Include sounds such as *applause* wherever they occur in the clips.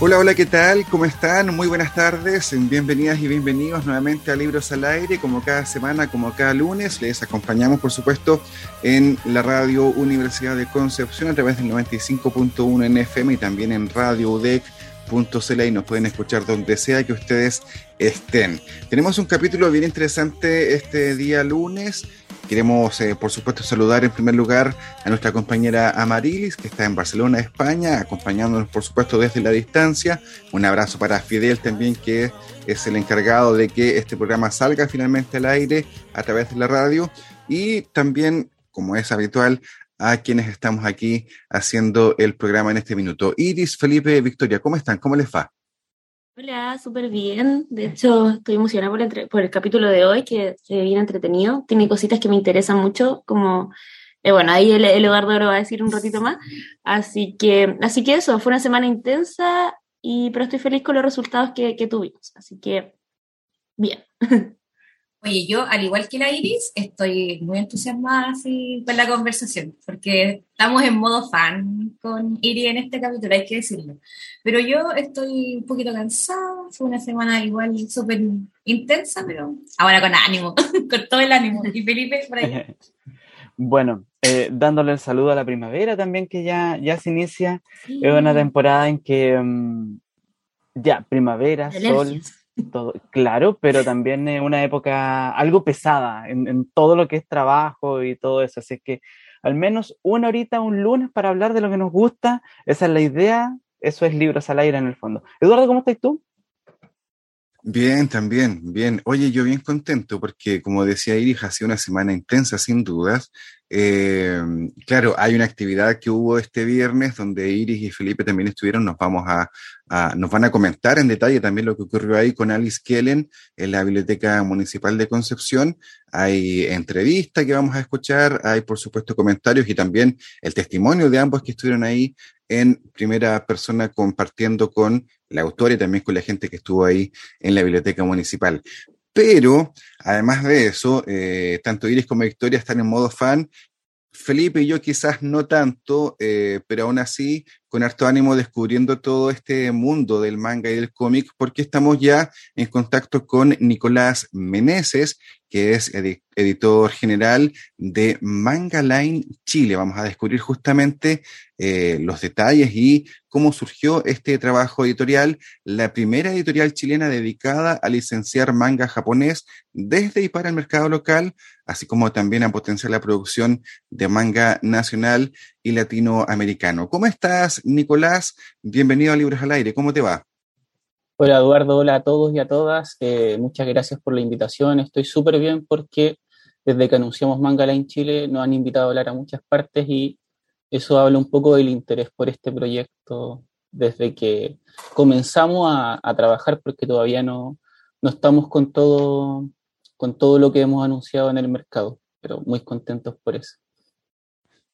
Hola, hola, ¿qué tal? ¿Cómo están? Muy buenas tardes. Bienvenidas y bienvenidos nuevamente a Libros al Aire. Como cada semana, como cada lunes, les acompañamos, por supuesto, en la radio Universidad de Concepción a través del 95.1 en FM y también en Radio UDEC.cl y nos pueden escuchar donde sea que ustedes estén. Tenemos un capítulo bien interesante este día lunes Queremos, eh, por supuesto, saludar en primer lugar a nuestra compañera Amarilis, que está en Barcelona, España, acompañándonos, por supuesto, desde la distancia. Un abrazo para Fidel también, que es el encargado de que este programa salga finalmente al aire a través de la radio. Y también, como es habitual, a quienes estamos aquí haciendo el programa en este minuto. Iris, Felipe, Victoria, ¿cómo están? ¿Cómo les va? Hola, súper bien. De hecho, estoy emocionada por el, por el capítulo de hoy, que se ve bien entretenido. Tiene cositas que me interesan mucho, como, eh, bueno, ahí el, el Eduardo lo va a decir un ratito más. Así que, así que eso, fue una semana intensa, y, pero estoy feliz con los resultados que, que tuvimos. Así que, bien. *laughs* Oye, yo, al igual que la Iris, estoy muy entusiasmada así con la conversación, porque estamos en modo fan con Iris en este capítulo, hay que decirlo. Pero yo estoy un poquito cansada, fue una semana igual súper intensa, pero ahora con ánimo, *laughs* con todo el ánimo. Y Felipe, por allá. *laughs* Bueno, eh, dándole el saludo a la primavera también, que ya, ya se inicia. Sí. Es una temporada en que um, ya, primavera, sol todo, claro, pero también es una época algo pesada en, todo lo que es trabajo y todo eso. Así que al menos una horita, un lunes para hablar de lo que nos gusta, esa es la idea, eso es Libros al Aire en el fondo. Eduardo, ¿cómo estás tú? Bien, también, bien. Oye, yo bien contento porque, como decía Iris, ha sido una semana intensa, sin dudas. Eh, claro, hay una actividad que hubo este viernes donde Iris y Felipe también estuvieron. Nos vamos a, nos van a comentar en detalle también lo que ocurrió ahí con Alice Kellen en la Biblioteca Municipal de Concepción. Hay entrevista que vamos a escuchar, hay por supuesto comentarios y también el testimonio de ambos que estuvieron ahí en primera persona compartiendo con la autora y también con la gente que estuvo ahí en la biblioteca municipal. Pero, además de eso, eh, tanto Iris como Victoria están en modo fan. Felipe y yo quizás no tanto, eh, pero aún así con harto ánimo descubriendo todo este mundo del manga y del cómic, porque estamos ya en contacto con Nicolás Meneses, que es ed editor general de Manga Line Chile. Vamos a descubrir justamente eh, los detalles y cómo surgió este trabajo editorial, la primera editorial chilena dedicada a licenciar manga japonés desde y para el mercado local, así como también a potenciar la producción de manga nacional y latinoamericano. ¿Cómo estás, Nicolás? Bienvenido a Libros al Aire. ¿Cómo te va? Hola Eduardo, hola a todos y a todas. Eh, muchas gracias por la invitación. Estoy súper bien porque desde que anunciamos Manga Line Chile nos han invitado a hablar a muchas partes y eso habla un poco del interés por este proyecto desde que comenzamos a, a trabajar porque todavía no, no estamos con todo, con todo lo que hemos anunciado en el mercado, pero muy contentos por eso.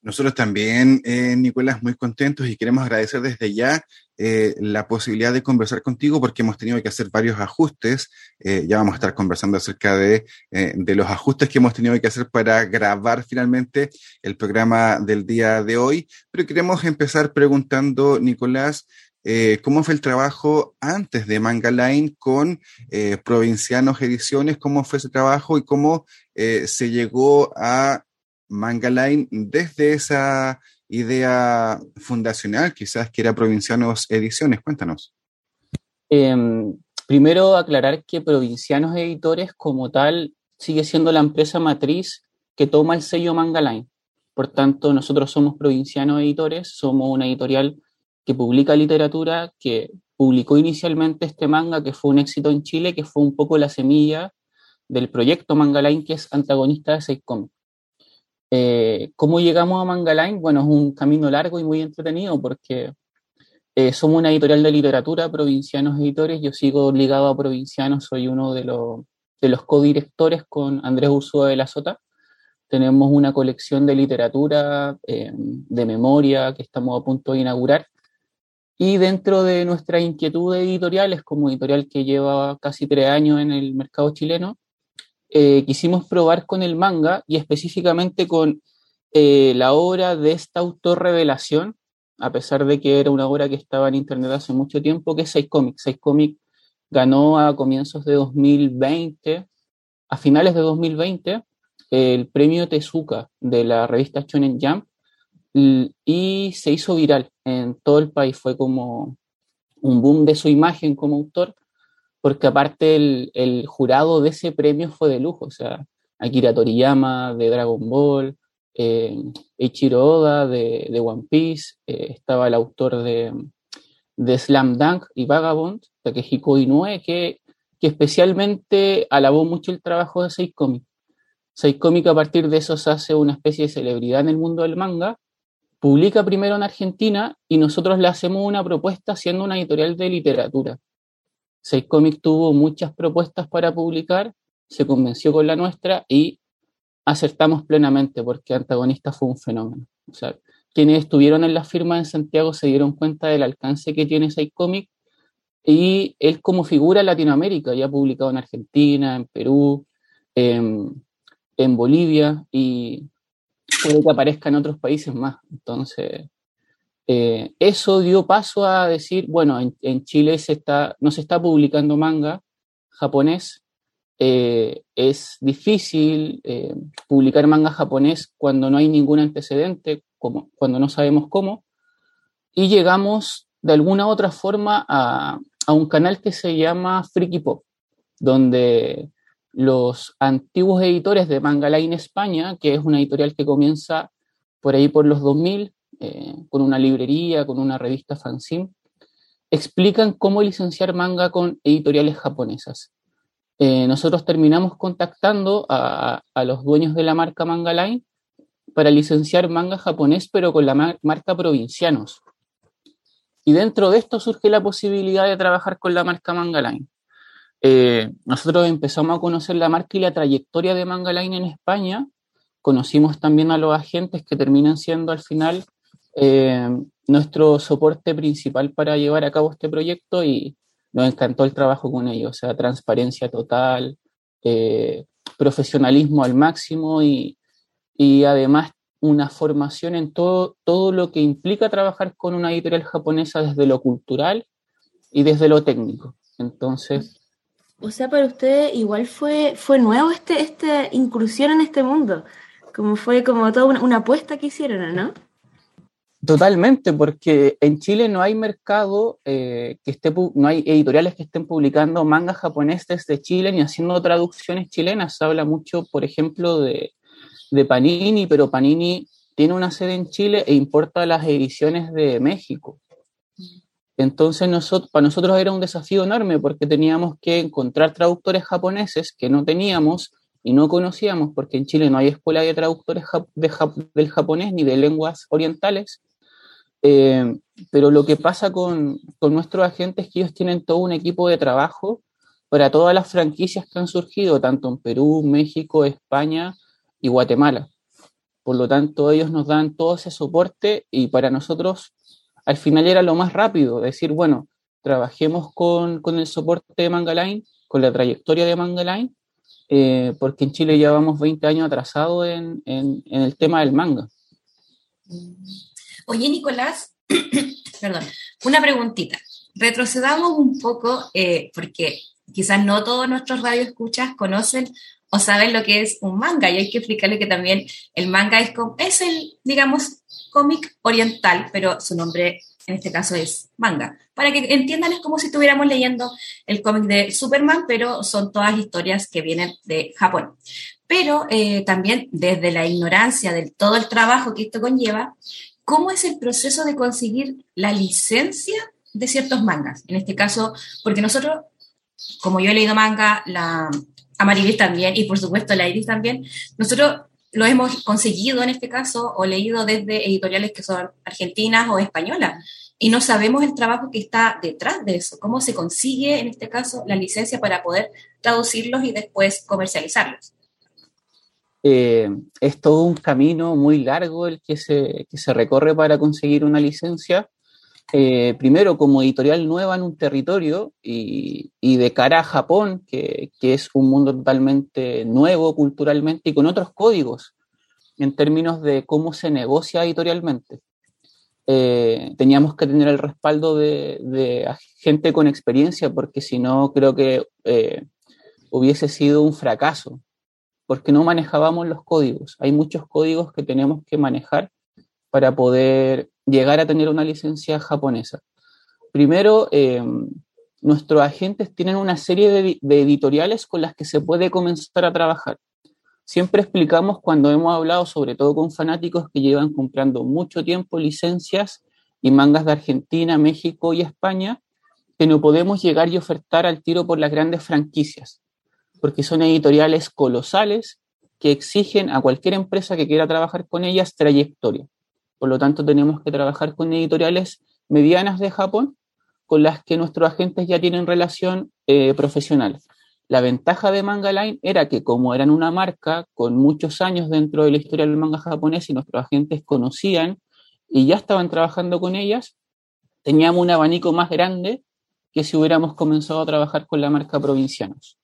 Nosotros también, eh, Nicolás, muy contentos y queremos agradecer desde ya eh, la posibilidad de conversar contigo porque hemos tenido que hacer varios ajustes. Eh, ya vamos a estar conversando acerca de, de, los ajustes que hemos tenido que hacer para grabar finalmente el programa del día de hoy. Pero queremos empezar preguntando, Nicolás, cómo fue el trabajo antes de Manga Line con Provincianos Ediciones, cómo fue ese trabajo y cómo se llegó a Manga Line desde esa idea fundacional, quizás que era Provincianos Ediciones. Cuéntanos. Eh, primero aclarar que Provincianos Editores como tal sigue siendo la empresa matriz que toma el sello Manga Line. Por tanto, nosotros somos Provincianos Editores, somos una editorial que publica literatura, que publicó inicialmente este manga que fue un éxito en Chile, que fue un poco la semilla del proyecto Manga Line, que es antagonista de Seis Comics. Eh, ¿Cómo llegamos a Manga Line? Bueno, es un camino largo y muy entretenido porque Eh, somos una editorial de literatura, Provincianos Editores. Yo sigo ligado a Provincianos, soy uno de los, de los codirectores con Andrés Ursúa de la Sota. Tenemos una colección de literatura, eh, de memoria, que estamos a punto de inaugurar. Y dentro de nuestra inquietud editoriales, como editorial que lleva casi tres años en el mercado chileno, eh, quisimos probar con el manga y específicamente con la obra de esta autor revelación, a pesar de que era una obra que estaba en internet hace mucho tiempo, que es Seis Comics. Seis Comics ganó a comienzos de 2020, a finales de 2020, el premio Tezuka de la revista Shonen Jump y se hizo viral en todo el país. Fue como un boom de su imagen como autor, porque aparte el, jurado de ese premio fue de lujo, o sea, Akira Toriyama de Dragon Ball, eh, Ichiro Oda de, de One Piece, eh, estaba el autor de, de, Slam Dunk y Vagabond, Takehiko Inoue, que, que especialmente alabó mucho el trabajo de Seikomi. Seikomi a partir de eso se hace una especie de celebridad en el mundo del manga, publica primero en Argentina y nosotros le hacemos una propuesta siendo una editorial de literatura. Seikomi tuvo muchas propuestas para publicar, se convenció con la nuestra y acertamos plenamente porque Antagonista fue un fenómeno. O sea, quienes estuvieron en la firma en Santiago se dieron cuenta del alcance que tiene ese cómic y él como figura Latinoamérica, ya ha publicado en Argentina, en Perú, en, Bolivia y puede que aparezca en otros países más. Entonces, eh, eso dio paso a decir, bueno, en, Chile se está, no se está publicando manga japonés, eh, es difícil eh, publicar manga japonés cuando no hay ningún antecedente, como, cuando no sabemos cómo, y llegamos de alguna otra forma a, a un canal que se llama Freaky Pop, donde los antiguos editores de Manga Line España, que es una editorial que comienza por ahí por los 2000, eh, con una librería, con una revista fanzine, explican cómo licenciar manga con editoriales japonesas. Eh, nosotros terminamos contactando a, los dueños de la marca Manga Line para licenciar manga japonés, pero con la marca Provincianos. Y dentro de esto surge la posibilidad de trabajar con la marca Manga Line. Eh, nosotros empezamos a conocer la marca y la trayectoria de Manga Line en España. Conocimos también a los agentes que terminan siendo al final eh, nuestro soporte principal para llevar a cabo este proyecto y nos encantó el trabajo con ellos, o sea, transparencia total, eh, profesionalismo al máximo y, y, además una formación en todo, todo lo que implica trabajar con una editorial japonesa desde lo cultural y desde lo técnico. Entonces... O sea, para usted igual fue, fue nuevo este, esta incursión en este mundo, como fue como toda una, apuesta que hicieron, ¿no? Totalmente, porque en Chile no hay mercado eh, que esté, no hay editoriales que estén publicando mangas japoneses desde Chile ni haciendo traducciones chilenas. Se habla mucho, por ejemplo, de, de Panini, pero Panini tiene una sede en Chile e importa las ediciones de México. Entonces nosotros, para nosotros era un desafío enorme porque teníamos que encontrar traductores japoneses que no teníamos y no conocíamos porque en Chile no hay escuela de traductores del japonés ni de lenguas orientales. Eh, pero lo que pasa con, con, nuestros agentes es que ellos tienen todo un equipo de trabajo para todas las franquicias que han surgido, tanto en Perú, México, España y Guatemala. Por lo tanto, ellos nos dan todo ese soporte y para nosotros al final era lo más rápido, decir, bueno, trabajemos con, con el soporte de Mangaline, con la trayectoria de Mangaline, eh, porque en Chile ya vamos 20 años atrasados en, en, el tema del manga. Oye, Nicolás, *coughs* perdón, una preguntita. Retrocedamos un poco, eh, porque quizás no todos nuestros radioescuchas conocen o saben lo que es un manga, y hay que explicarle que también el manga es, es el, digamos, cómic oriental, pero su nombre en este caso es manga. Para que entiendan, es como si estuviéramos leyendo el cómic de Superman, pero son todas historias que vienen de Japón. Pero eh, también desde la ignorancia de todo el trabajo que esto conlleva, cómo es el proceso de conseguir la licencia de ciertos mangas. En este caso, porque nosotros, como yo he leído manga, la Amarilis también, y por supuesto la Iris también, nosotros lo hemos conseguido en este caso o leído desde editoriales que son argentinas o españolas y no sabemos el trabajo que está detrás de eso, cómo se consigue en este caso la licencia para poder traducirlos y después comercializarlos. Eh, es todo un camino muy largo el que se, que se recorre para conseguir una licencia. Eh, primero, como editorial nueva en un territorio y, y de cara a Japón, que, que, es un mundo totalmente nuevo culturalmente y con otros códigos en términos de cómo se negocia editorialmente. Eh, teníamos que tener el respaldo de, gente con experiencia, porque si no, creo que eh, hubiese sido un fracaso, porque no manejábamos los códigos. Hay muchos códigos que tenemos que manejar para poder llegar a tener una licencia japonesa. Primero, eh, nuestros agentes tienen una serie de, de editoriales con las que se puede comenzar a trabajar. Siempre explicamos cuando hemos hablado, sobre todo con fanáticos que llevan comprando mucho tiempo licencias y mangas de Argentina, México y España, que no podemos llegar y ofertar al tiro por las grandes franquicias, porque son editoriales colosales que exigen a cualquier empresa que quiera trabajar con ellas trayectoria. Por lo tanto, tenemos que trabajar con editoriales medianas de Japón con las que nuestros agentes ya tienen relación eh, profesional. La ventaja de Manga Line era que como eran una marca con muchos años dentro de la historia del manga japonés y nuestros agentes conocían y ya estaban trabajando con ellas, teníamos un abanico más grande que si hubiéramos comenzado a trabajar con la marca Provincianos.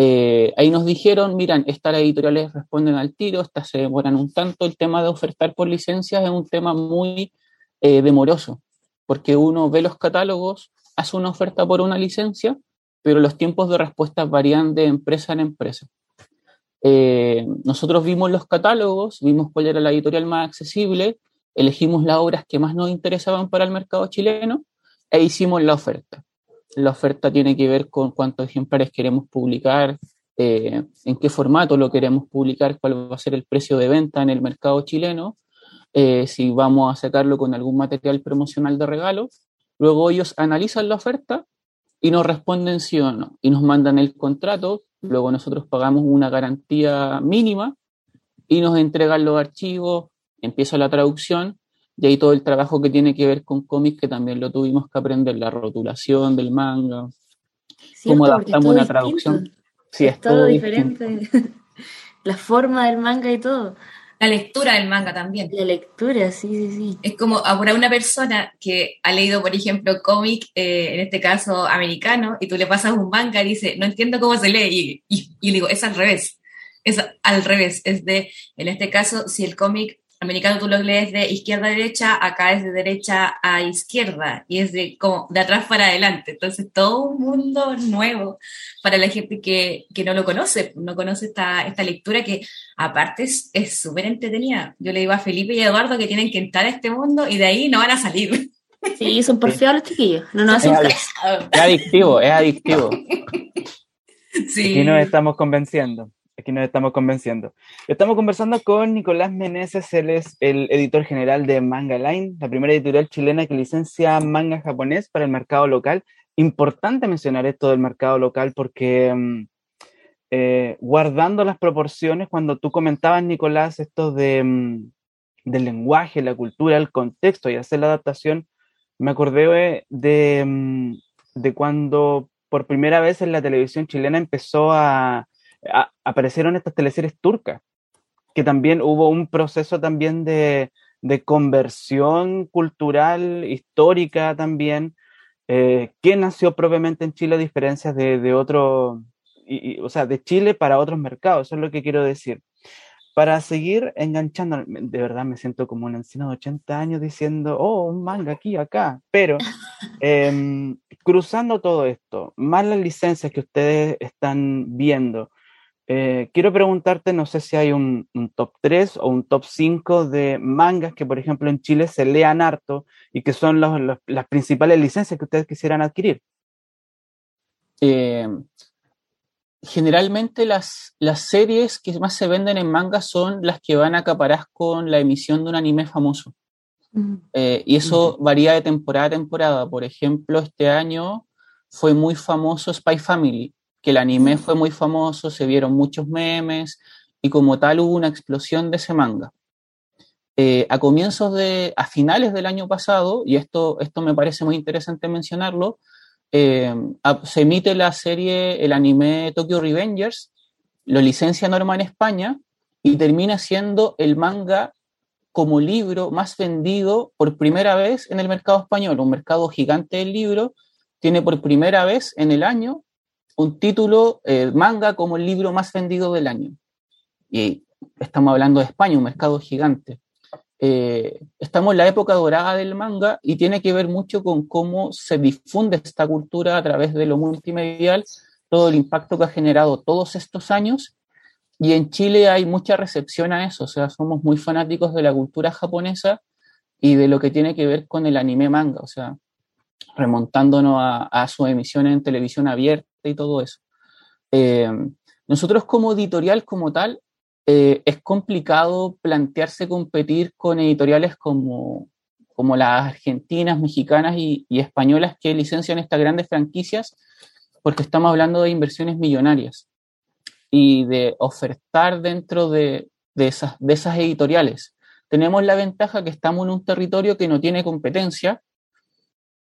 Eh, ahí nos dijeron, miran, estas editoriales responden al tiro, estas se demoran un tanto, el tema de ofertar por licencias es un tema muy eh, demoroso, porque uno ve los catálogos, hace una oferta por una licencia, pero los tiempos de respuesta varían de empresa en empresa. Eh, nosotros vimos los catálogos, vimos cuál era la editorial más accesible, elegimos las obras que más nos interesaban para el mercado chileno e hicimos la oferta. La oferta tiene que ver con cuántos ejemplares queremos publicar, eh, en qué formato lo queremos publicar, cuál va a ser el precio de venta en el mercado chileno, eh, si vamos a sacarlo con algún material promocional de regalo. Luego ellos analizan la oferta y nos responden sí o no y nos mandan el contrato, luego nosotros pagamos una garantía mínima y nos entregan los archivos, empieza la traducción y ahí todo el trabajo que tiene que ver con cómics que también lo tuvimos que aprender, la rotulación del manga, cómo adaptamos una traducción. Sí, es, todo, diferente. *laughs* la forma del manga y todo. La lectura del manga también. La lectura, sí, sí, sí. Es como para una persona que ha leído, por ejemplo, cómic, eh, en este caso americano, y tú le pasas un manga y dice, no entiendo cómo se lee, y, y, y digo, es al revés. Es al revés. Es de, en este caso, si el cómic americano tú lo lees de izquierda a derecha, acá es de derecha a izquierda y es de como de atrás para adelante. Entonces, todo un mundo nuevo para la gente que, que no lo conoce, no conoce esta, esta lectura que aparte es súper entretenida. Yo le digo a Felipe y a Eduardo que tienen que entrar a este mundo y de ahí no van a salir. Sí, son porfiados los chiquillos, no nos hacen caso. Es adictivo, es *laughs* adictivo. Sí. Aquí nos estamos convenciendo aquí nos estamos convenciendo. Estamos conversando con Nicolás Meneses, él es el editor general de Manga Line, la primera editorial chilena que licencia manga japonés para el mercado local. Importante mencionar esto del mercado local porque mm, eh, guardando las proporciones, cuando tú comentabas, Nicolás, esto de, mm, del lenguaje, la cultura, el contexto y hacer la adaptación, me acordé de, mm, de cuando por primera vez en la televisión chilena empezó a a, aparecieron estas teleseries turcas, que también hubo un proceso también de, de conversión cultural, histórica también, eh, que nació propiamente en Chile a diferencia de, de otro, y, o sea, de Chile para otros mercados, eso es lo que quiero decir. Para seguir enganchando, de verdad me siento como un anciano de 80 años diciendo, oh, un manga aquí, acá, pero *laughs* eh, cruzando todo esto, más las licencias que ustedes están viendo, eh, quiero preguntarte, no sé si hay un, un, top 3 o un top 5 de mangas que, por ejemplo, en Chile se lean harto y que son los, los, las principales licencias que ustedes quisieran adquirir. Eh, generalmente las, las series que más se venden en manga son las que van a acaparar con la emisión de un anime famoso. Mm. Eh, y eso mm. varía de temporada a temporada. Por ejemplo, este año fue muy famoso Spy Family que el anime fue muy famoso, se vieron muchos memes y como tal hubo una explosión de ese manga. Eh, a comienzos de, a finales del año pasado, y esto, esto me parece muy interesante mencionarlo, eh, se emite la serie, el anime Tokyo Revengers, lo licencia Norma en España y termina siendo el manga como libro más vendido por primera vez en el mercado español, un mercado gigante del libro, tiene por primera vez en el año un título eh, manga como el libro más vendido del año. Y estamos hablando de España, un mercado gigante. Eh, estamos en la época dorada del manga y tiene que ver mucho con cómo se difunde esta cultura a través de lo multimedial, todo el impacto que ha generado todos estos años. Y en Chile hay mucha recepción a eso, o sea, somos muy fanáticos de la cultura japonesa y de lo que tiene que ver con el anime manga, o sea, remontándonos a, su emisión en televisión abierta y todo eso. Eh, nosotros como editorial, como tal, eh, es complicado plantearse competir con editoriales como, como las argentinas, mexicanas y, españolas que licencian estas grandes franquicias, porque estamos hablando de inversiones millonarias y de ofertar dentro de, de, esas, de esas editoriales. Tenemos la ventaja que estamos en un territorio que no tiene competencia,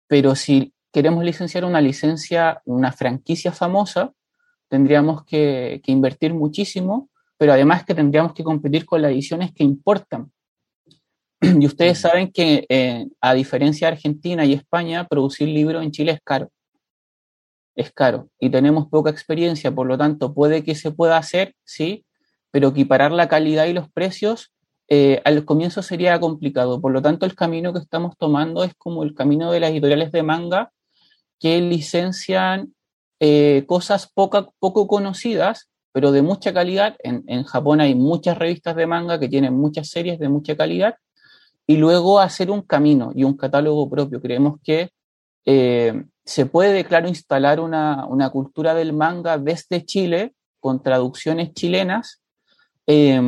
pero si queremos licenciar una licencia, una franquicia famosa, tendríamos que, que invertir muchísimo pero además que tendríamos que competir con las ediciones que importan. *clears throat* Y ustedes saben que, eh, a diferencia de Argentina y España, producir libros en Chile es caro. Es caro. Y tenemos poca experiencia, por lo tanto, puede que se pueda hacer, sí, pero equiparar la calidad y los precios eh, al comienzo sería complicado. Por lo tanto, el camino que estamos tomando es como el camino de las editoriales de manga que licencian eh, cosas poco conocidas pero de mucha calidad. En, en, Japón hay muchas revistas de manga que tienen muchas series de mucha calidad. Y luego hacer un camino y un catálogo propio. Creemos que eh, se puede, claro, instalar una, una, cultura del manga desde Chile con traducciones chilenas, eh,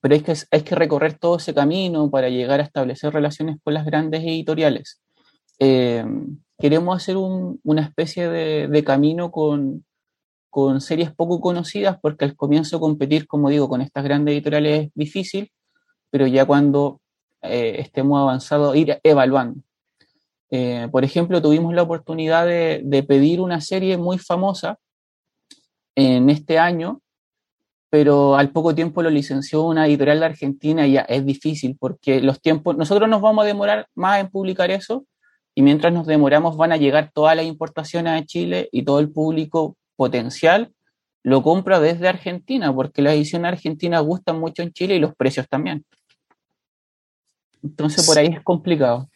pero hay que, hay que recorrer todo ese camino para llegar a establecer relaciones con las grandes editoriales. Eh, queremos hacer un, una especie de, de camino con, series poco conocidas, porque al comienzo competir, como digo, con estas grandes editoriales es difícil, pero ya cuando eh, estemos avanzados, ir evaluando. Eh, por ejemplo, tuvimos la oportunidad de, pedir una serie muy famosa en este año, pero al poco tiempo lo licenció una editorial de Argentina y ya es difícil porque los tiempos, nosotros nos vamos a demorar más en publicar eso y mientras nos demoramos van a llegar todas las importaciones a Chile y todo el público potencial lo compra desde Argentina, porque las ediciones argentinas gustan mucho en Chile y los precios también. Entonces por ahí es complicado.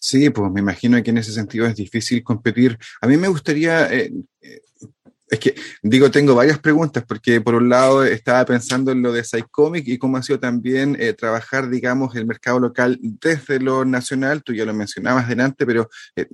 Sí, pues me imagino que en ese sentido es difícil competir. A mí me gustaría eh, eh, es que, digo, tengo varias preguntas, porque por un lado estaba pensando en lo de Psychomic y cómo ha sido también eh, trabajar, digamos, el mercado local desde lo nacional, tú ya lo mencionabas delante, pero eh,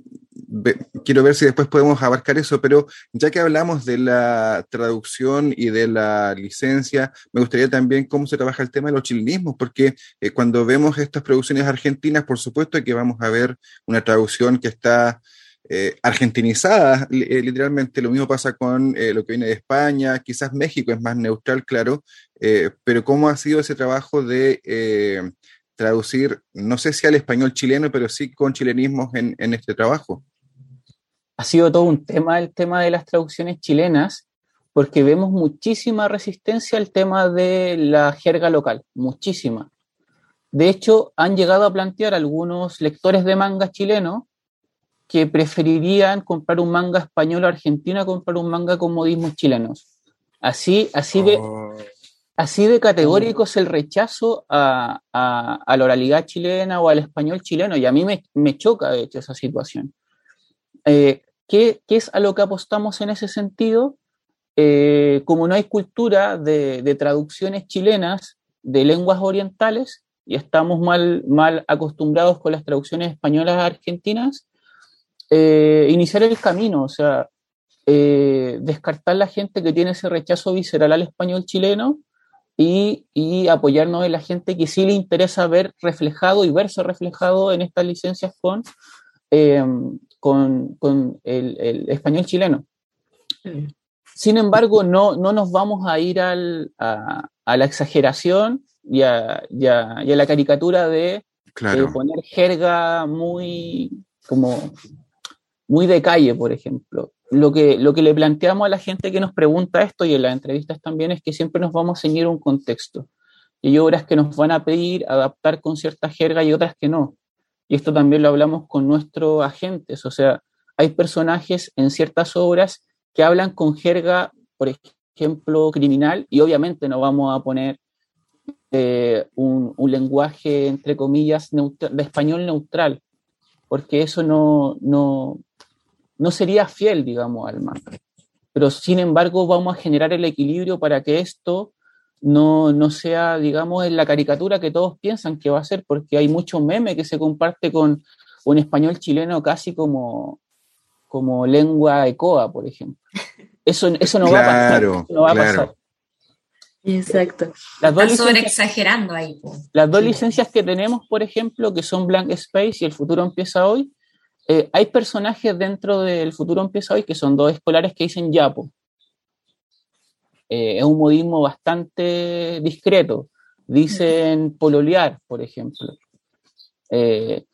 quiero ver si después podemos abarcar eso, pero ya que hablamos de la traducción y de la licencia, me gustaría también cómo se trabaja el tema de los chilenismos, porque eh, cuando vemos estas producciones argentinas, por supuesto que vamos a ver una traducción que está eh, argentinizada, eh, literalmente. Lo mismo pasa con eh, lo que viene de España, quizás México es más neutral, claro, pero ¿cómo ha sido ese trabajo de traducir, no sé si al español chileno, pero sí con chilenismos en, en este trabajo? Ha sido todo un tema el tema de las traducciones chilenas, porque vemos muchísima resistencia al tema de la jerga local, muchísima. De hecho, han llegado a plantear algunos lectores de manga chilenos que preferirían comprar un manga español o argentino a comprar un manga con modismos chilenos. Así, así de, oh. así de categórico es el rechazo a, a, la oralidad chilena o al español chileno, y a mí me, me choca, de hecho, esa situación. Eh, ¿qué, ¿qué, es a lo que apostamos en ese sentido? Eh, como no hay cultura de, de, traducciones chilenas de lenguas orientales y estamos mal, mal acostumbrados con las traducciones españolas argentinas, eh, iniciar el camino, o sea, eh, descartar la gente que tiene ese rechazo visceral al español chileno y, apoyarnos en la gente que sí le interesa ver reflejado y verse reflejado en estas licencias con, em, con, el, español chileno. Sin embargo, no, no nos vamos a ir al, a, a la exageración y a, la caricatura de poner jerga muy como muy de calle, por ejemplo. Lo que, lo que le planteamos a la gente que nos pregunta esto y en las entrevistas también es que siempre nos vamos a seguir un contexto. Y hay obras que nos van a pedir adaptar con cierta jerga y otras que no. Y esto también lo hablamos con nuestros agentes. O sea, hay personajes en ciertas obras que hablan con jerga, por ejemplo, criminal, y obviamente no vamos a poner eh, un, lenguaje, entre comillas, de español neutral, porque eso no, no, no sería fiel, digamos, al manga. Pero sin embargo, vamos a generar el equilibrio para que esto no, no sea, digamos, en la caricatura que todos piensan que va a ser, porque hay mucho meme que se comparte con un español chileno casi como, como lengua ecoa, por ejemplo. Eso, eso no va a pasar. no va a pasar. Exacto. Las dos exagerando ahí. Las dos licencias que tenemos, por ejemplo, que son Blank Space y El futuro empieza hoy, eh, hay personajes dentro del futuro empieza hoy que son dos escolares que dicen Yapo. Eh, es un modismo bastante discreto. Dicen pololear, por ejemplo. Eh,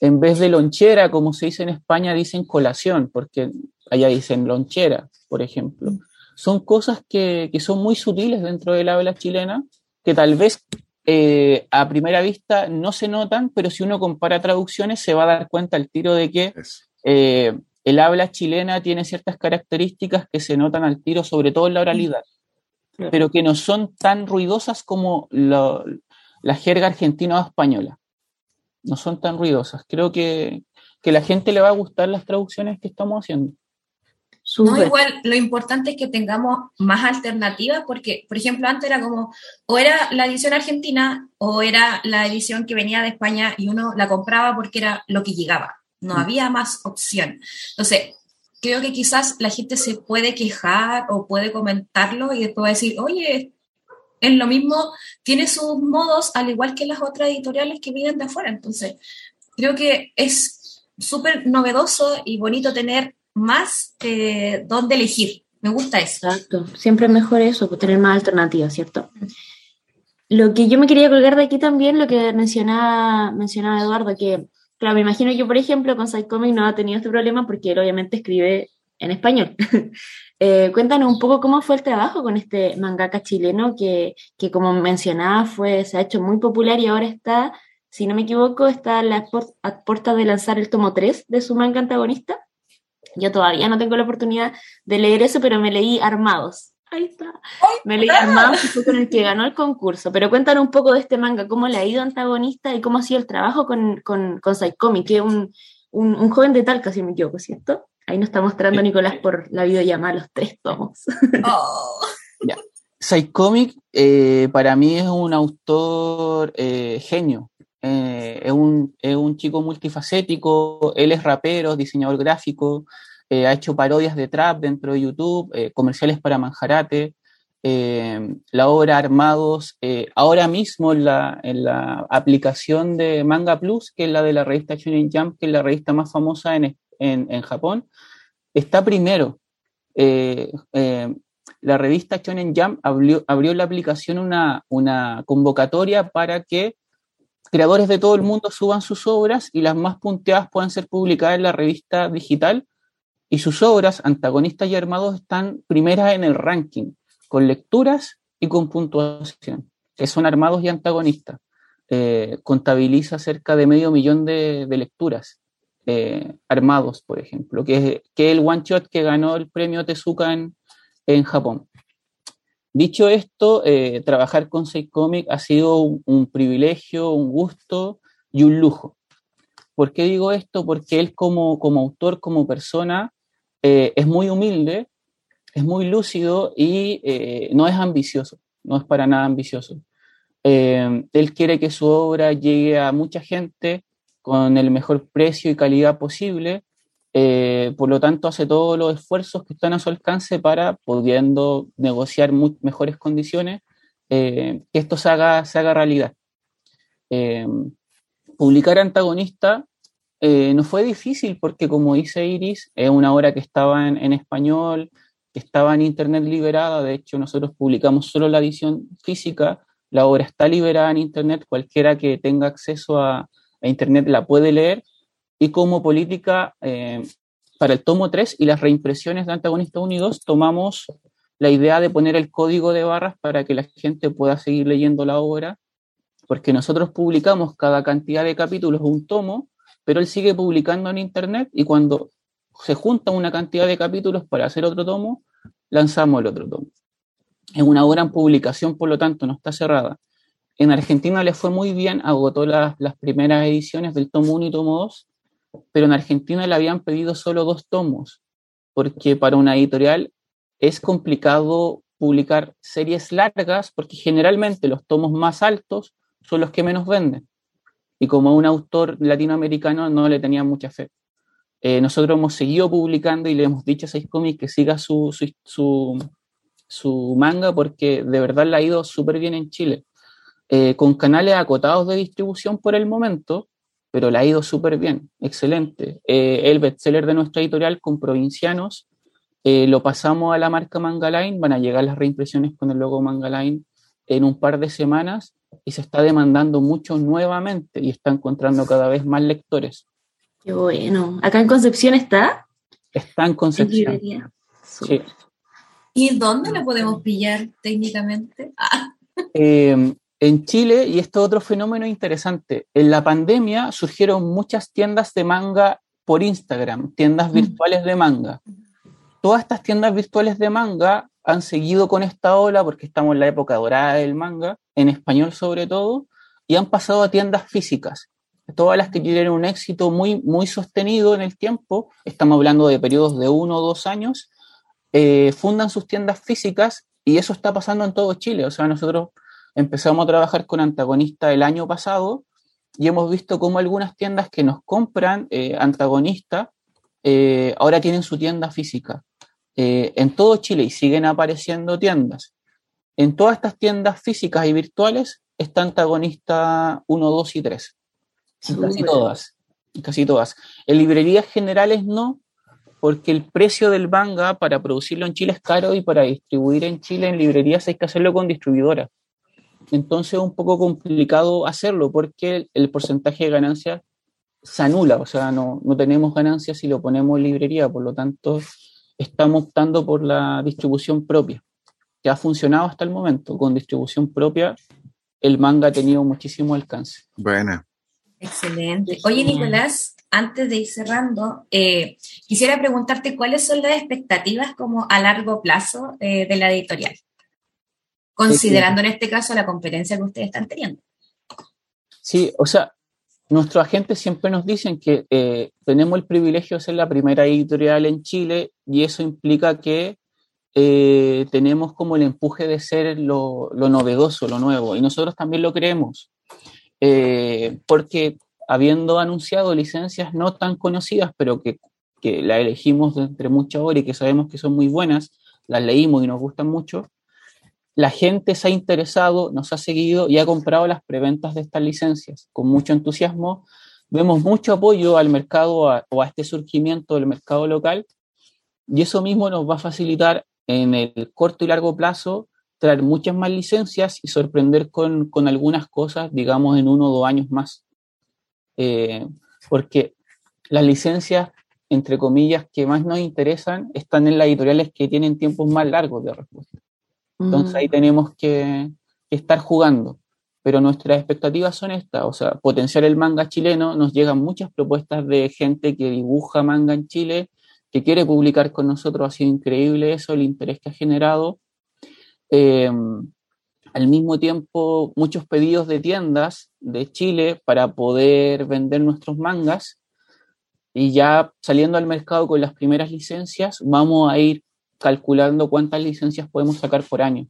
en vez de lonchera, como se dice en España, dicen colación, porque allá dicen lonchera, por ejemplo son cosas que, son muy sutiles dentro del habla chilena, que tal vez eh, a primera vista no se notan, pero si uno compara traducciones se va a dar cuenta al tiro de que eh, el habla chilena tiene ciertas características que se notan al tiro, sobre todo en la oralidad, pero que no son tan ruidosas como la jerga argentina o española. No son tan ruidosas. Creo que, que a la gente le va a gustar las traducciones que estamos haciendo. No, igual lo importante es que tengamos más alternativas, porque, por ejemplo, antes era como, o era la edición argentina o era la edición que venía de España y uno la compraba porque era lo que llegaba, no mm. había más opción. Entonces, creo que quizás la gente se puede quejar o puede comentarlo y después va a decir, oye, es lo mismo, tiene sus modos al igual que las otras editoriales que vienen de afuera. Entonces, creo que es súper novedoso y bonito tener más eh, dónde elegir. Me gusta eso. Exacto. Siempre es mejor eso, pues, tener más alternativas, ¿cierto? Lo que yo me quería colgar de aquí también, lo que mencionaba, mencionaba Eduardo, que, claro, me imagino que, por ejemplo, con Psychomic no ha tenido este problema porque él obviamente escribe en español. *laughs* eh, cuéntanos un poco cómo fue el trabajo con este mangaka chileno que, que, como mencionaba, fue, se ha hecho muy popular y ahora está, si no me equivoco, está a la puerta de lanzar el tomo 3 de su manga antagonista. Yo todavía no tengo la oportunidad de leer eso, pero me leí Armados. Ahí está. Me leí Armados, que fue con el que ganó el concurso. Pero cuéntanos un poco de este manga, cómo le ha ido antagonista y cómo ha sido el trabajo con, con, con que es un, un, joven de tal, casi me equivoco, ¿cierto? Ahí nos está mostrando Nicolás por la videollamada los tres tomos. Oh. *laughs* ya. Eh, para mí es un autor eh, genio. Eh, es, un, es, un, chico multifacético, él es rapero, diseñador gráfico, eh, ha hecho parodias de trap dentro de YouTube, eh, comerciales para Manjarate, la obra Armados, ahora mismo en la, en aplicación de Manga Plus, que es la de la revista Shonen Jump, que es la revista más famosa en, en, en Japón, está primero. la revista Shonen Jump abrió, abrió la aplicación una, una convocatoria para que creadores de todo el mundo suban sus obras y las más punteadas puedan ser publicadas en la revista digital y sus obras, antagonistas y armados, están primeras en el ranking, con lecturas y con puntuación, que son armados y antagonistas. Eh, contabiliza cerca de medio millón de, lecturas. Eh, armados, por ejemplo, que es, el one shot que ganó el premio Tezuka en, en Japón. Dicho esto, eh, trabajar con Comic ha sido un, privilegio, un gusto y un lujo. ¿Por qué digo esto? Porque él como, como autor, como persona, eh, es muy humilde, es muy lúcido y eh, no es ambicioso, no es para nada ambicioso. él quiere que su obra llegue a mucha gente con el mejor precio y calidad posible eh, por lo tanto, hace todos los esfuerzos que están a su alcance para, pudiendo negociar mejores condiciones, eh, que esto se haga, se haga realidad. Eh, publicar Antagonista no fue difícil porque, como dice Iris, es una obra que estaba en, español, estaba en internet liberada, de hecho nosotros publicamos solo la edición física, la obra está liberada en internet, cualquiera que tenga acceso a, internet la puede leer, y como política eh, para el tomo 3 y las reimpresiones de Antagonista 1 y 2 tomamos la idea de poner el código de barras para que la gente pueda seguir leyendo la obra, porque nosotros publicamos cada cantidad de capítulos un tomo, pero él sigue publicando en internet y cuando se junta una cantidad de capítulos para hacer otro tomo, lanzamos el otro tomo. Es una obra en publicación, por lo tanto, no está cerrada. En Argentina le fue muy bien, agotó las, las primeras ediciones del tomo 1 y tomo 2, pero en Argentina le habían pedido solo dos tomos, porque para una editorial es complicado publicar series largas, porque generalmente los tomos más altos son los que menos venden. Y como un autor latinoamericano no le tenía mucha fe. Eh, nosotros hemos seguido publicando y le hemos dicho a Seis Comics que siga su, su, su, manga porque de verdad le ha ido súper bien en Chile. Eh, con canales acotados de distribución por el momento, pero le ha ido súper bien, excelente. Eh, el bestseller de nuestra editorial con Provincianos lo pasamos a la marca Manga Line, van a llegar las reimpresiones con el logo Manga Line en un par de semanas y se está demandando mucho nuevamente y está encontrando cada vez más lectores. Qué bueno. ¿Acá en Concepción está? Está en Concepción. sí. ¿Y dónde lo podemos pillar técnicamente? *laughs* Ah. Em, en Chile, y esto es otro fenómeno interesante, en la pandemia surgieron muchas tiendas de manga por Instagram, tiendas virtuales de manga. Todas estas tiendas virtuales de manga han seguido con esta ola porque estamos en la época dorada del manga, en español sobre todo, y han pasado a tiendas físicas todas las que tienen un éxito muy, muy sostenido en el tiempo, estamos hablando de periodos de uno o dos años, eh, fundan sus tiendas físicas y eso está pasando en todo Chile. O sea, nosotros empezamos a trabajar con Antagonista el año pasado y hemos visto cómo algunas tiendas que nos compran eh, Antagonista eh, ahora tienen su tienda física en todo Chile y siguen apareciendo tiendas. En todas estas tiendas físicas y virtuales está Antagonista 1, 2 y 3. Casi todas, casi todas. En librerías generales no, porque el precio del manga para producirlo en Chile es caro y para distribuir en Chile en librerías hay que hacerlo con distribuidora. Entonces es un poco complicado hacerlo porque el porcentaje de ganancia se anula, o sea, no, no tenemos ganancias si lo ponemos en librería, por lo tanto estamos optando por la distribución propia, que ha funcionado hasta el momento. Con distribución propia el manga ha tenido muchísimo alcance. Buena. Excelente. Oye, Nicolás, antes de ir cerrando, eh, quisiera preguntarte cuáles son las expectativas como a largo plazo eh, de la editorial, considerando en este caso la competencia que ustedes están teniendo. Sí, o sea, nuestros agentes siempre nos dicen que eh, tenemos el privilegio de ser la primera editorial en Chile y eso implica que tenemos como el empuje de ser lo, lo novedoso, lo nuevo, y nosotros también lo creemos. Eh, porque habiendo anunciado licencias no tan conocidas, pero que, que la elegimos entre muchas horas y que sabemos que son muy buenas, las leímos y nos gustan mucho, la gente se ha interesado, nos ha seguido y ha comprado las preventas de estas licencias con mucho entusiasmo. Vemos mucho apoyo al mercado o a este surgimiento del mercado local y eso mismo nos va a facilitar en el corto y largo plazo traer muchas más licencias y sorprender con, con algunas cosas, digamos, en uno o dos años más. Eh, porque las licencias, entre comillas, que más nos interesan están en las editoriales que tienen tiempos más largos de respuesta. Entonces ahí mm. tenemos que, que, estar jugando. Pero nuestras expectativas son estas, o sea, potenciar el manga chileno, nos llegan muchas propuestas de gente que dibuja manga en Chile, que quiere publicar con nosotros, ha sido increíble eso, el interés que ha generado eh, al mismo tiempo, muchos pedidos de tiendas de Chile para poder vender nuestros mangas. Y ya saliendo al mercado con las primeras licencias, vamos a ir calculando cuántas licencias podemos sacar por año.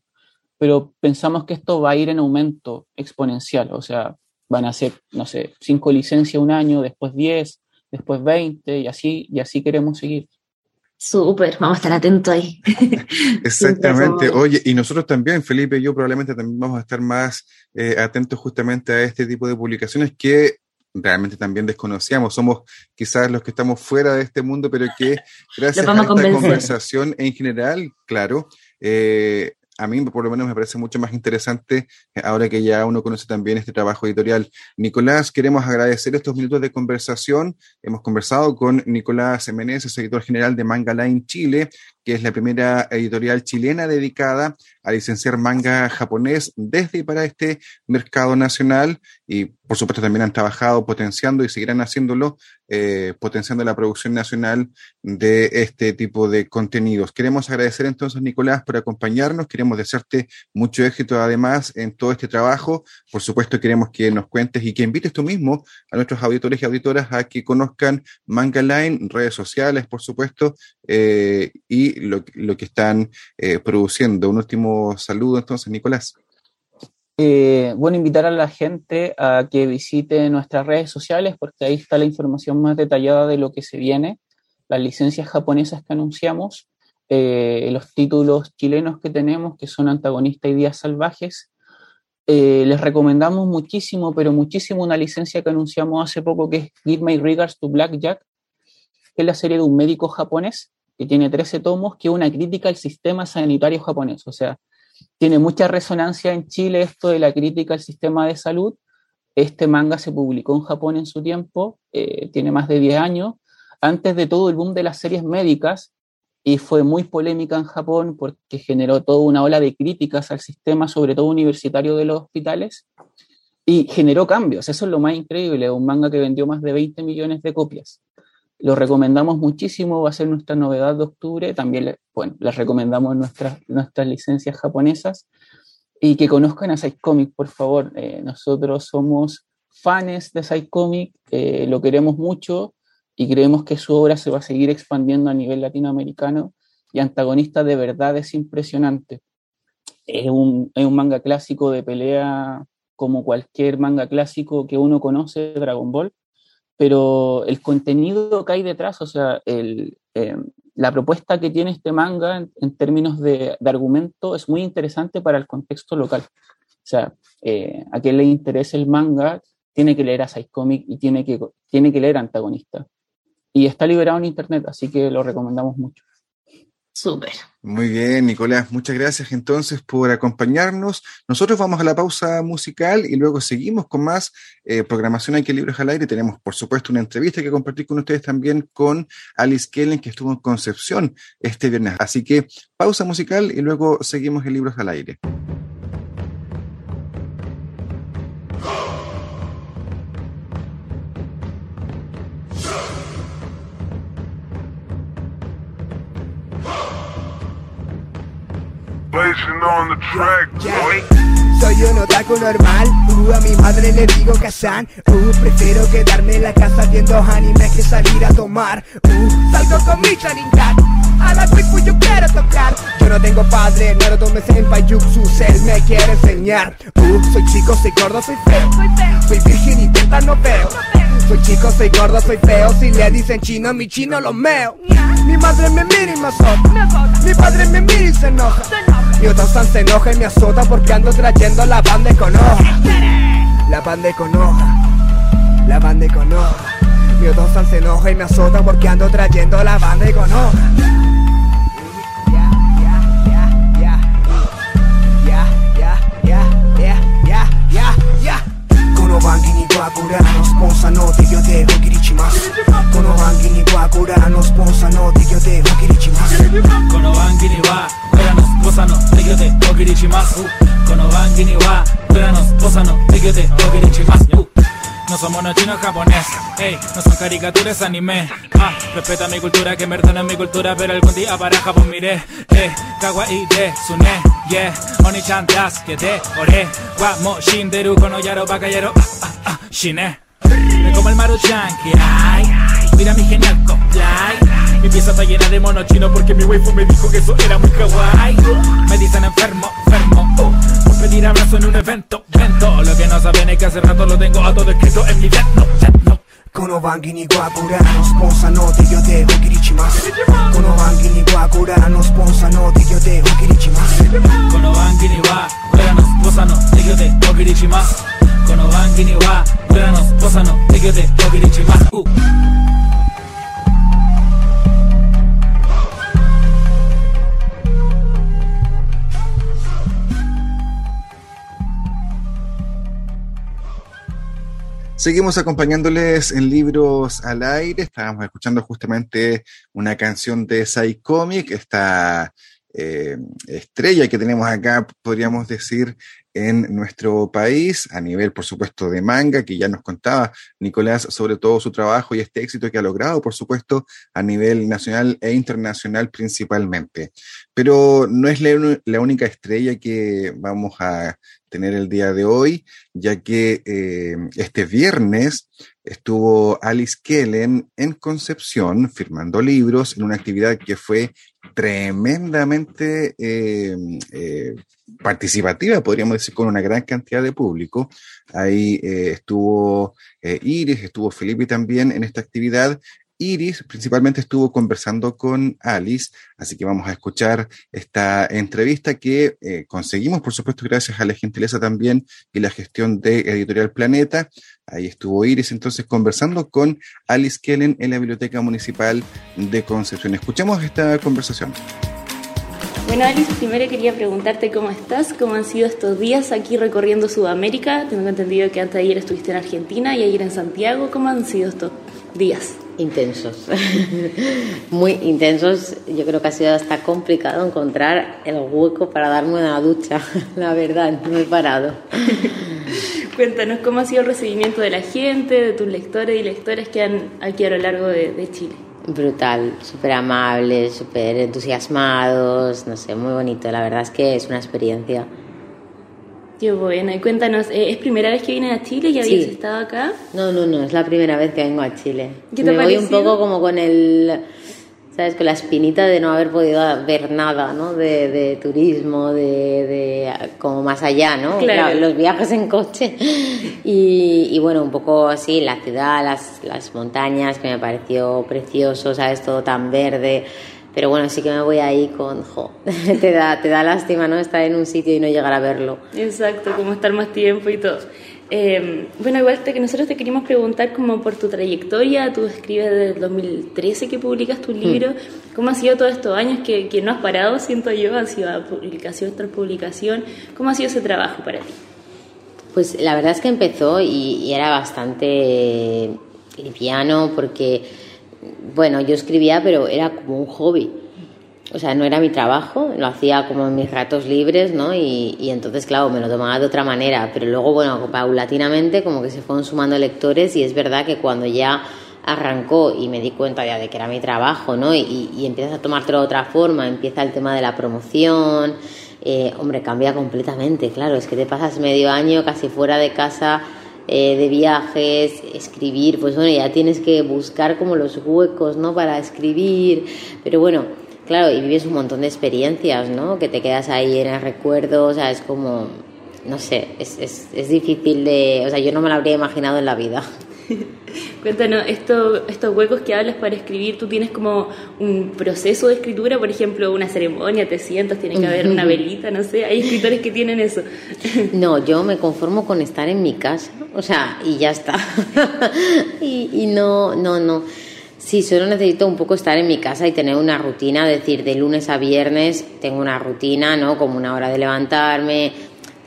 Pero pensamos que esto va a ir en aumento exponencial, o sea, van a ser, no sé, cinco licencias un año, después 10, después 20, y así, y así queremos seguir. Súper, vamos a estar atentos ahí. *laughs* Exactamente. Oye, y nosotros también, Felipe y yo probablemente también vamos a estar más eh, atentos justamente a este tipo de publicaciones que realmente también desconocíamos. Somos quizás los que estamos fuera de este mundo, pero que *laughs* gracias a esta conversación en general, claro, eh, a mí por lo menos me parece mucho más interesante eh, ahora que ya uno conoce también este trabajo editorial. Nicolás, queremos agradecer estos minutos de conversación. Hemos conversado con Nicolás Meneses, editor general de Manga Line Chile, que es la primera editorial chilena dedicada a licenciar manga japonés desde y para este mercado nacional y por supuesto también han trabajado potenciando y seguirán haciéndolo, eh, potenciando la producción nacional de este tipo de contenidos. Queremos agradecer entonces, Nicolás, por acompañarnos, queremos desearte mucho éxito además en todo este trabajo. Por supuesto, queremos que nos cuentes y que invites tú mismo a nuestros auditores y auditoras a que conozcan Manga Line, redes sociales, por supuesto, eh, y lo, que están eh, produciendo. Un último saludo entonces, Nicolás. Eh, bueno, invitar a la gente a que visite nuestras redes sociales porque ahí está la información más detallada de lo que se viene, las licencias japonesas que anunciamos, los títulos chilenos que tenemos, que son Antagonista y Días Salvajes. les recomendamos muchísimo, pero muchísimo una licencia que anunciamos hace poco que es Give My Regards to Blackjack, que es la serie de un médico japonés que tiene 13 tomos, que es una crítica al sistema sanitario japonés. O sea, tiene mucha resonancia en Chile esto de la crítica al sistema de salud. Este manga se publicó en Japón en su tiempo, eh, tiene más de 10 años, antes de todo el boom de las series médicas, y fue muy polémica en Japón porque generó toda una ola de críticas al sistema, sobre todo universitario de los hospitales, y generó cambios. Eso es lo más increíble, un manga que vendió más de 20 millones de copias. Lo recomendamos muchísimo, va a ser nuestra novedad de octubre. También bueno, les recomendamos nuestras, nuestras licencias japonesas y que conozcan a Comic, por favor. Eh, nosotros somos fans de Comic, eh, lo queremos mucho y creemos que su obra se va a seguir expandiendo a nivel latinoamericano y antagonista de verdad es impresionante. Es un, es un manga clásico de pelea como cualquier manga clásico que uno conoce, Dragon Ball, pero el contenido que hay detrás, o sea, eh, la propuesta que tiene este manga en, términos de, de, argumento es muy interesante para el contexto local. O sea, eh, a quien le interese el manga tiene que leer a Comic y tiene que, tiene que leer Antagonista. Y está liberado en internet, así que lo recomendamos mucho. Súper. Muy bien, Nicolás. Muchas gracias entonces por acompañarnos. Nosotros vamos a la pausa musical y luego seguimos con más eh, programación aquí en Libros al Aire. Tenemos, por supuesto, una entrevista que compartir con ustedes también con Alice Kellen, que estuvo en Concepción este viernes. Así que pausa musical y luego seguimos en Libros al Aire. Soy un otaku normal, uh, a mi madre le digo Kazan uh, Prefiero quedarme en la casa viendo animes que salir a tomar. Uh, Salgo con mi Sharingan. A la waifu yo quiero tocar. Yo no tengo padre, Naruto me senpai Jutsu Él me quiere enseñar. Uh, Soy chico, soy gordo, soy feo. Soy virgen y teta no veo Soy chico, soy gordo, soy feo. Si le dicen chino, mi chino lo meo. Mi madre me mira y me azota. Mi padre me mira y se enoja. Mi otro se enoja y me azota Porque ando trayendo la banda con hoja. La banda con hoja. La banda con hoja. Mi otro se enoja y me azota porque ando trayendo la banda con hoja はこれらのスポンサーの提供でお切りします。この暗記にはこれらのスポンサーの提供でお切りします。この暗記にはこれらのスポンサーの提供でお切りします。この暗記にはこれらのスポンサーの提供でお切りします。No somos no chinos japonés, ey, no son caricaturas anime. Ah, respeta mi cultura, que en verdad no es mi cultura, pero algún día para Japón miré. Eh, kawaii de sune, yeah, oni-chan que te ore. Wa mo shinderu kono yaro bakayero, ah, ah, ah, shine. Me como el maruchan que hay, mira mi genial cosplay. Mi pieza está llena de mono chino porque mi waifu me dijo que eso era muy kawaii. Me dicen enfermo, enfermo, uh pedir abrazo en un evento, evento Lo que no saben es que hace rato lo tengo a todo escrito en mi no, no この番組はこれらのスポンサーの提供でお切りしますこの番組はこれらのスポンサーの提供でお切りしますこの番組はこれらのスポンサーの提供でお切りします más. Seguimos acompañándoles en Libros al Aire. Estábamos escuchando justamente una canción de Psycomic, esta eh, estrella que tenemos acá, podríamos decir, en nuestro país, a nivel, por supuesto, de manga, que ya nos contaba Nicolás sobre todo su trabajo y este éxito que ha logrado, por supuesto, a nivel nacional e internacional principalmente. Pero no es la, única estrella que vamos a tener el día de hoy, ya que eh, este viernes estuvo Alice Kellen en Concepción firmando libros en una actividad que fue tremendamente eh, eh, participativa, podríamos decir, con una gran cantidad de público. Ahí estuvo Iris, estuvo Felipe también en esta actividad Iris principalmente estuvo conversando con Alice, así que vamos a escuchar esta entrevista que eh, conseguimos, por supuesto, gracias a la gentileza también y la gestión de Editorial Planeta. Ahí estuvo Iris entonces conversando con Alice Kellen en la Biblioteca Municipal de Concepción. Escuchemos esta conversación. Bueno, Alice, primero quería preguntarte cómo estás, cómo han sido estos días aquí recorriendo Sudamérica. Tengo entendido que antes de ayer estuviste en Argentina y ayer en Santiago. ¿Cómo han sido estos días? Intensos, *laughs* muy intensos. Yo creo que ha sido hasta complicado encontrar el hueco para darme una ducha, *laughs* la verdad, no he parado. *laughs* Cuéntanos cómo ha sido el recibimiento de la gente, de tus lectores y lectoras que han aquí a lo largo de, de Chile. Brutal, súper amables, súper entusiasmados, no sé, muy bonito. La verdad es que es una experiencia. Qué bueno, y cuéntanos, eh, ¿es primera vez que vienes a Chile? ¿Ya habías estado acá? No, no, no, es la primera vez que vengo a Chile. ¿Qué te Me voy un poco como con el, ¿sabes? Con la espinita de no haber podido ver nada, ¿no? De, turismo, de, como más allá, ¿no? Claro. los viajes en coche. *laughs* Y, y, bueno, un poco así, la ciudad, las, las montañas, que me pareció precioso, ¿sabes? Todo tan verde pero bueno, sí que me voy ahí con, jo, *laughs* te da, te da lástima, ¿no? Estar en un sitio y no llegar a verlo. Exacto, como estar más tiempo y todo. Eh, bueno, igual que nosotros te queríamos preguntar como por tu trayectoria, tú escribes desde el 2013 que publicas tu libro, hmm. ¿cómo ha sido todos estos años que, que, no has parado, siento yo, ha sido publicación tras publicación, ¿cómo ha sido ese trabajo para ti? Pues la verdad es que empezó y, y era bastante liviano porque bueno, yo escribía, pero era como un hobby. O sea, no era mi trabajo, lo hacía como en mis ratos libres, ¿no? Y, y, entonces, claro, me lo tomaba de otra manera. Pero luego, bueno, paulatinamente como que se fueron sumando lectores y es verdad que cuando ya arrancó y me di cuenta ya de que era mi trabajo, ¿no? Y, y empiezas a tomártelo de otra forma, empieza el tema de la promoción, eh, hombre, cambia completamente, claro, es que te pasas medio año casi fuera de casa eh, de viajes, escribir, pues bueno, ya tienes que buscar como los huecos, ¿no? Para escribir, pero bueno, claro, y vives un montón de experiencias, ¿no? Que te quedas ahí en el recuerdo, o sea, es como, no sé, es, es, es difícil de, o sea, yo no me lo habría imaginado en la vida. *laughs* Cuéntanos, esto, estos huecos que hablas para escribir, ¿tú tienes como un proceso de escritura? Por ejemplo, una ceremonia, te sientas, tiene que haber una velita, no sé, hay escritores que tienen eso. *laughs* No, yo me conformo con estar en mi casa, o sea, y ya está. *laughs* y, y no, no, no. Sí, solo necesito un poco estar en mi casa y tener una rutina, decir, de lunes a viernes tengo una rutina, ¿no? Como una hora de levantarme,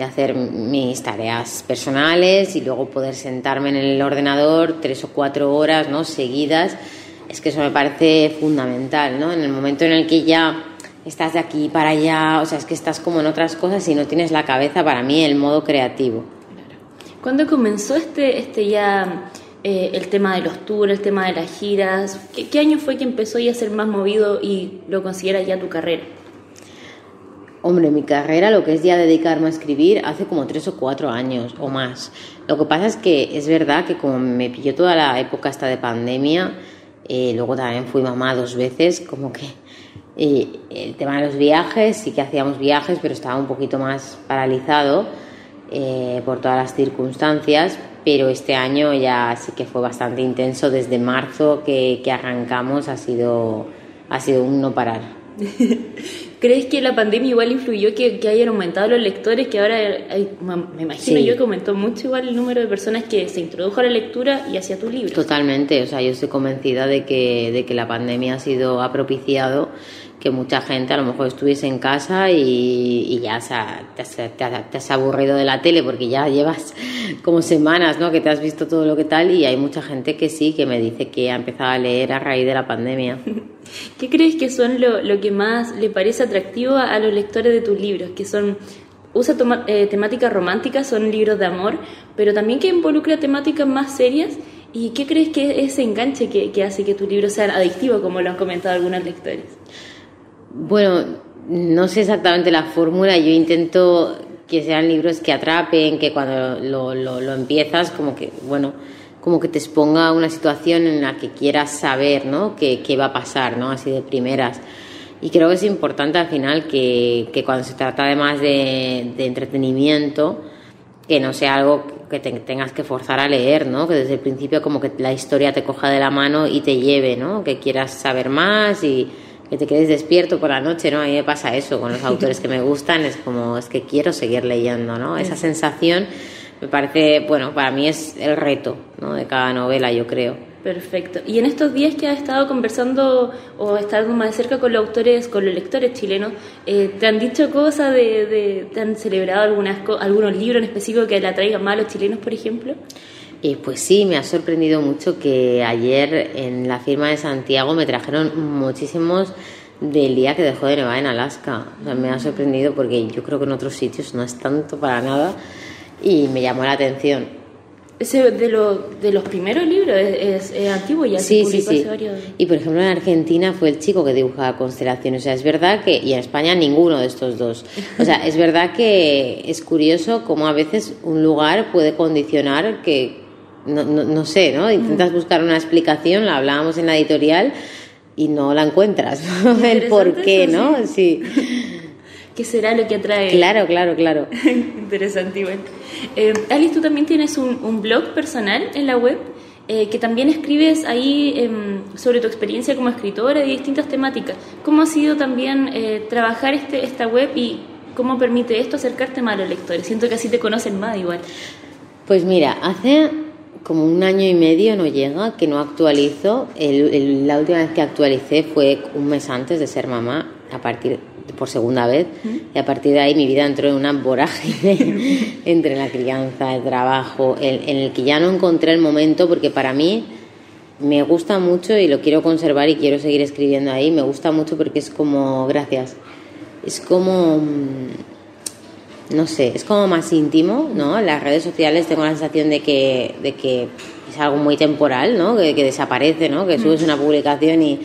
de hacer mis tareas personales y luego poder sentarme en el ordenador tres o cuatro horas ¿no? seguidas, es que eso me parece fundamental, ¿no? En el momento en el que ya estás de aquí para allá, o sea, es que estás como en otras cosas y no tienes la cabeza para mí el modo creativo. ¿Cuándo comenzó este, este ya eh, el tema de los tours, el tema de las giras? ¿Qué, ¿Qué, año fue que empezó ya a ser más movido y lo consideras ya tu carrera? Hombre, mi carrera, lo que es ya dedicarme a escribir, hace como tres o cuatro años o más. Lo que pasa es que es verdad que como me pilló toda la época hasta de pandemia, eh, luego también fui mamá dos veces, como que eh, el tema de los viajes, sí que hacíamos viajes, pero estaba un poquito más paralizado eh, por todas las circunstancias, pero este año ya sí que fue bastante intenso, desde marzo que, que arrancamos ha sido, ha sido un no parar. *laughs* ¿Crees que la pandemia igual influyó que, que hayan aumentado los lectores? Que ahora hay, me imagino yo que aumentó mucho igual el número de personas que se introdujo a la lectura y hacia tu libro. Totalmente, o sea, yo estoy convencida de que, de que la pandemia ha sido ha propiciado que mucha gente a lo mejor estuviese en casa y, ya se te, has, aburrido de la tele porque ya llevas *laughs* como semanas, ¿no? Que te has visto todo lo que tal y hay mucha gente que sí, que me dice que ha empezado a leer a raíz de la pandemia. *laughs* ¿Qué crees que son lo, que más le parece atractivo a, los lectores de tus libros? Que son usa eh, temáticas románticas, son libros de amor, pero también que involucra temáticas más serias. ¿Y qué crees que es ese enganche que, que hace que tu libro sea adictivo, como lo han comentado algunos lectores? Bueno, no sé exactamente la fórmula, yo intento que sean libros que atrapen, que cuando lo, lo, empiezas, como que, bueno, como que te exponga una situación en la que quieras saber, ¿no? Qué, va a pasar, ¿no? Así de primeras. Y creo que es importante al final que, que cuando se trata además de, de entretenimiento, que no sea algo que te tengas que forzar a leer, ¿no? Que desde el principio como que la historia te coja de la mano y te lleve, ¿no? Que quieras saber más y que te quedes despierto por la noche, ¿no? A mí me pasa eso con los autores que me gustan, es como, es que quiero seguir leyendo, ¿no? Esa sensación me parece, bueno, para mí es el reto, ¿no? De cada novela, yo creo. Perfecto. Y en estos días que has estado conversando o estado más de cerca con los autores, con los lectores chilenos, eh, ¿te han dicho cosas de, de, te han celebrado algunas, algunos libros en específico que le atraigan más a los chilenos, por ejemplo? Eh, pues sí, me ha sorprendido mucho que ayer en la firma de Santiago me trajeron muchísimos del día que dejó de nevar en Alaska. O sea, me ha sorprendido porque yo creo que en otros sitios no es tanto para nada y me llamó la atención. Ese de, de los primeros libros es, antiguo ya sí, sí, sí. Y por ejemplo en Argentina fue el chico que dibujaba constelaciones. O sea, es verdad que y en España ninguno de estos dos. O sea, es verdad que es curioso cómo a veces un lugar puede condicionar que no, no, sé, ¿no? Intentas buscar una explicación, la hablábamos en la editorial y no la encuentras, El por qué, ¿no? Sí. *laughs* ¿Qué será lo que atrae? Claro, claro, claro. *laughs* Interesante, igual. Eh, Alice, tú también tienes un, blog personal en la web eh, que también escribes ahí em, sobre tu experiencia como escritora y distintas temáticas. ¿Cómo ha sido también eh, trabajar este, esta web y cómo permite esto acercarte más a los lectores? Siento que así te conocen más igual. Pues mira, hace como un año y medio no llega, que no actualizo. la última vez que actualicé fue un mes antes de ser mamá, a partir por segunda vez, y a partir de ahí mi vida entró en una vorágine *laughs* entre la crianza, el trabajo, en el que ya no encontré el momento, porque para mí me gusta mucho y lo quiero conservar y quiero seguir escribiendo ahí, me gusta mucho porque es como, gracias, es como mm, no sé, es como más íntimo, ¿no? Las redes sociales tengo la sensación de que, de que es algo muy temporal, ¿no? Que, desaparece, ¿no? Que subes una publicación y,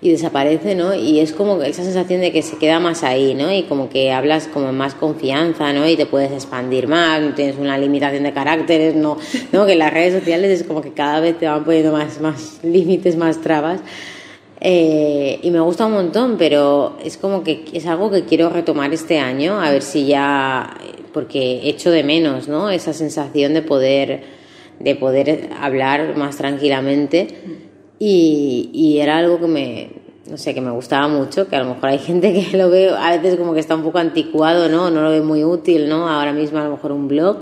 y, desaparece, ¿no? Y es como esa sensación de que se queda más ahí, ¿no? Y como que hablas como más confianza, ¿no? Y te puedes expandir más, no tienes una limitación de caracteres, ¿no? *laughs* ¿no? Que las redes sociales es como que cada vez te van poniendo más, más *laughs* límites, más trabas. Eh, y me gusta un montón, pero es como que es algo que quiero retomar este año, a ver si ya, porque echo de menos, ¿no? Esa sensación de poder, de poder hablar más tranquilamente. Y, y era algo que me, no sé, que me gustaba mucho, que a lo mejor hay gente que *laughs* lo ve a veces como que está un poco anticuado, ¿no? No lo ve muy útil, ¿no? Ahora mismo a lo mejor un blog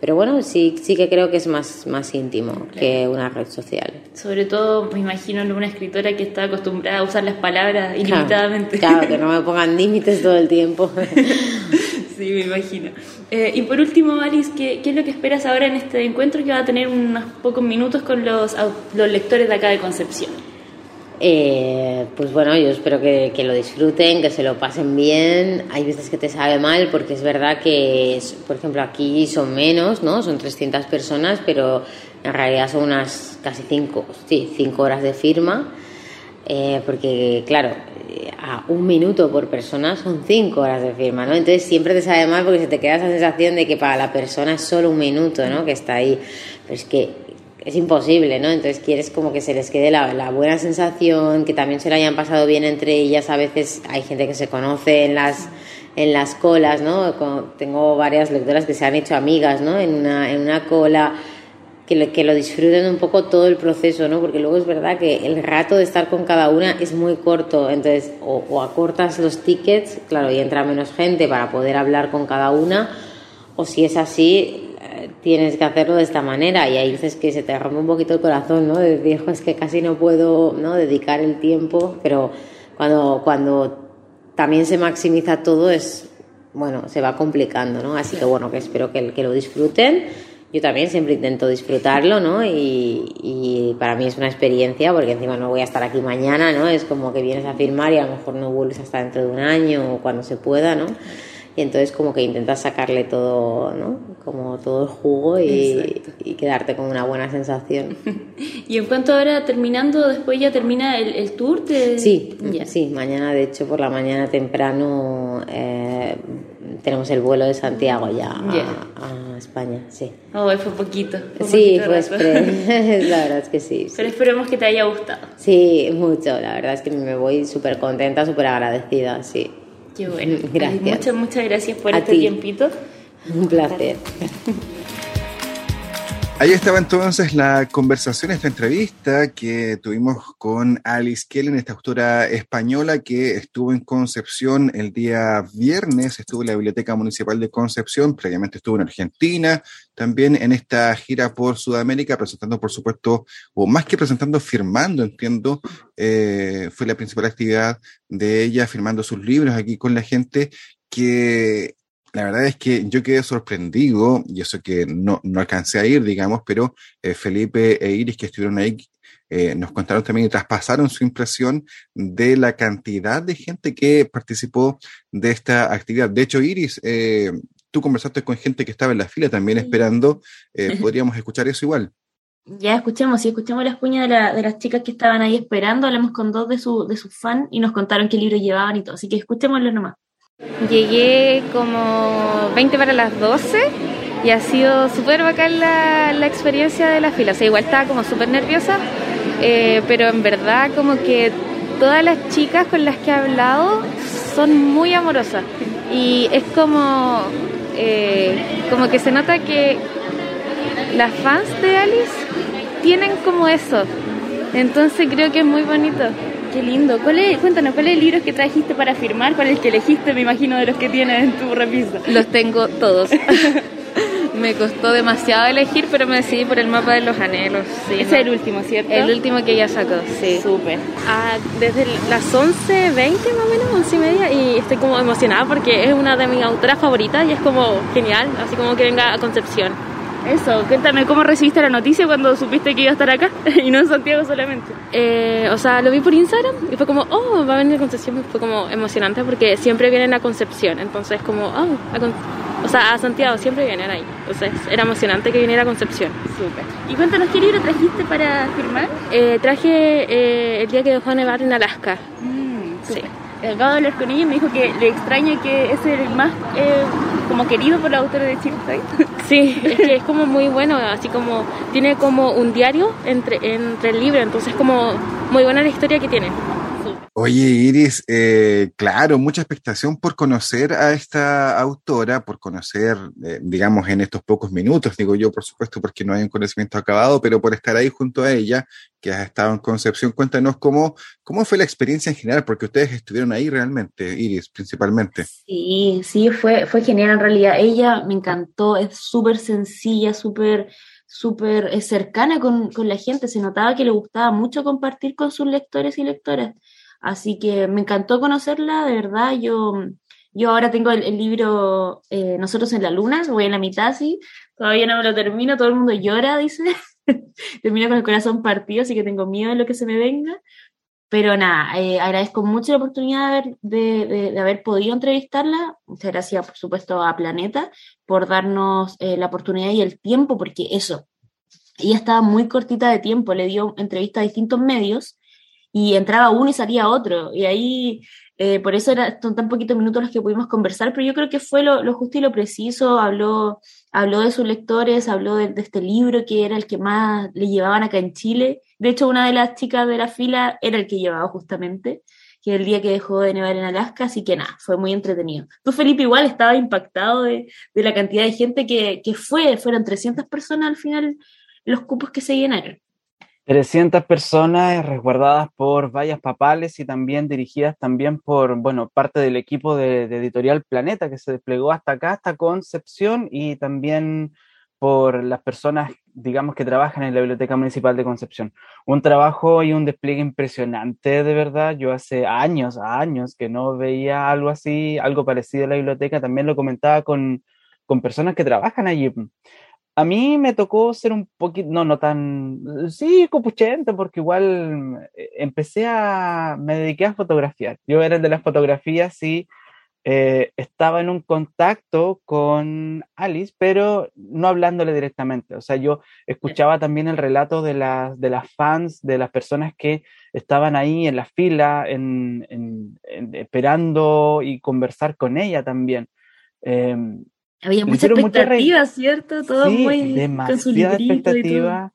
pero bueno, sí, sí que creo que es más, más íntimo que una red social. Sobre todo, me imagino en una escritora que está acostumbrada a usar las palabras ilimitadamente. Claro, que no me pongan límites todo el tiempo. *laughs* sí, me imagino. Eh, y por último, Alice, ¿qué, ¿qué, es lo que esperas ahora en este encuentro que va a tener unos pocos minutos con los, los lectores de acá de Concepción? Eh, pues bueno, yo espero que, lo disfruten, que se lo pasen bien. Hay veces que te sabe mal porque es verdad que, por ejemplo, aquí son menos, ¿no? Son 300 personas, pero en realidad son unas casi 5 sí, cinco horas de firma. Eh, porque, claro, a un minuto por persona son 5 horas de firma, ¿no? Entonces siempre te sabe mal porque se te queda esa sensación de que para la persona es solo un minuto, ¿no? Que está ahí. Pero es que es imposible, ¿no? Entonces quieres como que se les quede la, buena sensación, que también se lo hayan pasado bien entre ellas. A veces hay gente que se conoce en las, en las colas, ¿no? tengo varias lectoras que se han hecho amigas, ¿no? En una, en una cola, que lo, que lo disfruten un poco todo el proceso, ¿no? Porque luego es verdad que el rato de estar con cada una es muy corto, entonces o, o acortas los tickets, claro, y entra menos gente para poder hablar con cada una, o si es así, tienes que hacerlo de esta manera y ahí dices que se te rompe un poquito el corazón, ¿no? De decir, es que casi no puedo ¿no? dedicar el tiempo, pero cuando, cuando también se maximiza todo es, bueno, se va complicando, ¿no? Así que bueno, que espero que, que lo disfruten. Yo también siempre intento disfrutarlo, ¿no? Y, y, para mí es una experiencia, porque encima no voy a estar aquí mañana, ¿no? Es como que vienes a firmar y a lo mejor no vuelves hasta dentro de un año o cuando se pueda, ¿no? Y entonces como que intentas sacarle todo, ¿no? Como todo el jugo y, y quedarte con una buena sensación. *laughs* y en cuanto ahora terminando, después ya termina el, el tour, Sí, sí, mañana de hecho por la mañana temprano eh, tenemos el vuelo de Santiago ya a, España, sí. Oh, fue poquito. sí, fue *laughs* *laughs* la verdad es que sí, Pero esperemos que te haya gustado. Sí, mucho, la verdad es que me voy súper contenta, súper agradecida, sí. Qué bueno. Gracias. Muchas, muchas gracias por este tiempito. Un placer. Ahí estaba entonces la conversación, esta entrevista que tuvimos con Alice Kellen, esta autora española que estuvo en Concepción el día viernes, estuvo en la Biblioteca Municipal de Concepción, previamente estuvo en Argentina, también en esta gira por Sudamérica, presentando, por supuesto, o más que presentando, firmando, entiendo, eh, fue la principal actividad de ella, firmando sus libros aquí con la gente que la verdad es que yo quedé sorprendido, y eso que no, no alcancé a ir, digamos, pero eh, Felipe e Iris que estuvieron ahí eh, nos contaron también y traspasaron su impresión de la cantidad de gente que participó de esta actividad. De hecho, Iris, eh, tú conversaste con gente que estaba en la fila también esperando, *laughs* podríamos escuchar eso igual. Ya escuchamos, sí, escuchamos las cuñas de, la, de, las chicas que estaban ahí esperando, hablamos con dos de, su, de sus fans y nos contaron qué libro llevaban y todo, así que escuchémoslo nomás. Llegué como 20 para las 12 y ha sido súper bacán la, la, experiencia de la fila. O sea, igual estaba como súper nerviosa, eh, pero en verdad como que todas las chicas con las que he hablado son muy amorosas. Y es como, eh, como que se nota que las fans de Alice tienen como eso. Entonces creo que es muy bonito. Qué lindo. ¿Cuál es, cuéntanos, ¿cuál es el libro que trajiste para firmar? ¿Cuál es el que elegiste, me imagino, de los que tienes en tu repisa? Los tengo todos. *laughs* me costó demasiado elegir, pero me decidí por el mapa de los anhelos. Sí, Ese es el último, ¿cierto? El último que ella sacó, sí. Súper. Ah, desde las 11.20 más o menos, 11 y media, y estoy como emocionada porque es una de mis autoras favoritas y es como genial, así como que venga a Concepción. Eso, cuéntame cómo recibiste la noticia cuando supiste que iba a estar acá *laughs* y no en Santiago solamente. Eh, o sea, lo vi por Instagram y fue como, oh, va a venir a Concepción. Fue como emocionante porque siempre vienen a Concepción. Entonces, como, oh, a o sea, a Santiago siempre vienen ahí. Entonces, era emocionante que viniera a Concepción. Súper. Y cuéntanos, ¿qué libro trajiste para firmar? Eh, traje eh, El día que dejó nevar en Alaska. Mm, sí. Acabo de hablar con ella y me dijo que le extraña que es el más eh, como querido por la autora de Chile. *laughs* Sí, es que es como muy bueno, así como tiene como un diario entre, entre el libro, entonces como muy buena la historia que tiene. Oye, Iris, eh, claro, mucha expectación por conocer a esta autora, por conocer, eh, digamos, en estos pocos minutos, digo yo, por supuesto, porque no hay un conocimiento acabado, pero por estar ahí junto a ella, que has estado en Concepción, cuéntanos cómo, cómo fue la experiencia en general, porque ustedes estuvieron ahí realmente, Iris, principalmente. Sí, sí, fue, fue genial en realidad. Ella me encantó, es súper sencilla, súper súper eh, cercana con, con la gente, se notaba que le gustaba mucho compartir con sus lectores y lectoras. Así que me encantó conocerla, de verdad. Yo, yo ahora tengo el, libro eh, Nosotros en la Luna, voy en la mitad, sí. Todavía no lo termino, todo el mundo llora, dice. *laughs* Termino con el corazón partido, así que tengo miedo de lo que se me venga. Pero nada, eh, agradezco mucho la oportunidad de de, haber, podido entrevistarla. Muchas gracias, por supuesto, a Planeta por darnos eh, la oportunidad y el tiempo, porque eso, ella estaba muy cortita de tiempo, le dio entrevista a distintos medios y entraba uno y salía otro. Y ahí, eh, por eso eran tan poquitos minutos los que pudimos conversar, pero yo creo que fue lo, justo y lo preciso. Habló, habló de sus lectores, habló de, este libro que era el que más le llevaban acá en Chile. De hecho, una de las chicas de la fila era el que llevaba justamente que el día que dejó de nevar en Alaska, así que nada, fue muy entretenido. Tú, Felipe, igual estaba impactado de, de la cantidad de gente que, que, fue, fueron 300 personas al final los cupos que se llenaron. 300 personas resguardadas por vallas papales y también dirigidas también por, bueno, parte del equipo de, Editorial Planeta que se desplegó hasta acá, hasta Concepción y también por las personas, digamos, que trabajan en la Biblioteca Municipal de Concepción. Un trabajo y un despliegue impresionante, de verdad. Yo hace años, años que no veía algo así, algo parecido a la biblioteca. También lo comentaba con, con personas que trabajan allí. A mí me tocó ser un poquito, no, no tan, sí, copuchento, porque igual eh, empecé a, me dediqué a fotografiar. Yo era el de las fotografías y eh, estaba en un contacto con Alice, pero no hablándole directamente. O sea, yo escuchaba también el relato de las, de las fans, de las personas que estaban ahí en la fila, en, esperando y conversar con ella también. Em, Había mucha expectativa, ¿cierto? Todo muy demasiada expectativa.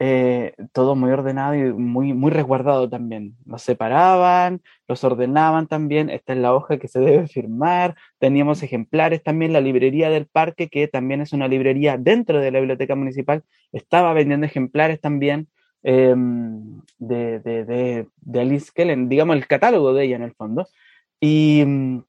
Eh, todo muy ordenado y muy, muy resguardado también. Los separaban, los ordenaban también. Esta es la hoja que se debe firmar. Teníamos ejemplares también. La librería del parque, que también es una librería dentro de la biblioteca municipal, estaba vendiendo ejemplares también em, de, de, de, Alice Kellen, digamos el catálogo de ella en el fondo. Y, mm,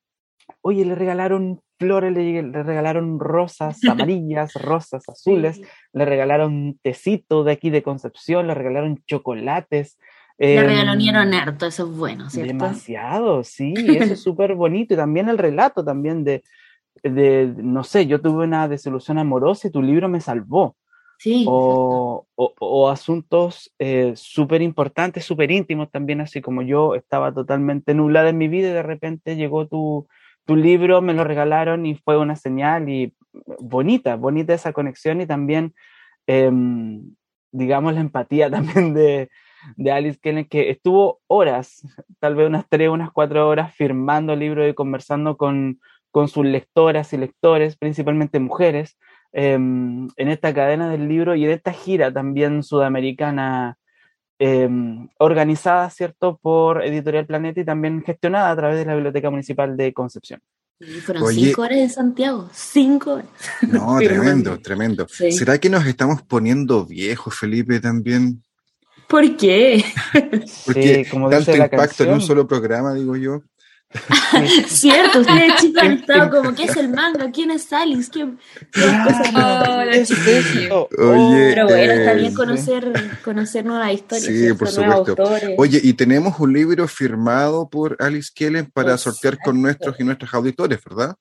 oye, le regalaron flores, le, regalaron rosas *laughs* amarillas, rosas azules, le regalaron tecito de aquí de Concepción, le regalaron chocolates. Le eh, regalaron harto, eso es bueno, ¿cierto? Demasiado, sí, eso es *laughs* súper bonito. Y también el relato también de, de, no sé, yo tuve una desilusión amorosa y tu libro me salvó. Sí. O, o, asuntos eh, súper importantes, súper íntimos también, así como yo estaba totalmente nublada en mi vida y de repente llegó tu, tu libro me lo regalaron y fue una señal y bonita, bonita esa conexión y también, em, digamos, la empatía *laughs* también de, de Alice Kellen, que estuvo horas, tal vez unas tres, unas cuatro horas firmando el libro y conversando con, con sus lectoras y lectores, principalmente mujeres, em, en esta cadena del libro y en esta gira también sudamericana Em, organizada, ¿cierto?, por Editorial Planeta y también gestionada a través de la Biblioteca Municipal de Concepción. Y fueron cinco horas en Santiago, cinco horas. No, *laughs* tremendo, tremendo. ¿Será que nos estamos poniendo viejos, Felipe, también? ¿Por qué? Porque tanto impacto en un solo programa, digo yo. *laughs* Cierto, ustedes chicos han estado como, ¿qué es el manga? ¿Quién es Alice? ¿Quién, es Oye, Pero bueno, está bien eh, conocer, conocer nuevas historias. Sí, por supuesto. Oye, y tenemos un libro firmado por Alice Kellen para sortear con nuestros y nuestras auditores, ¿verdad?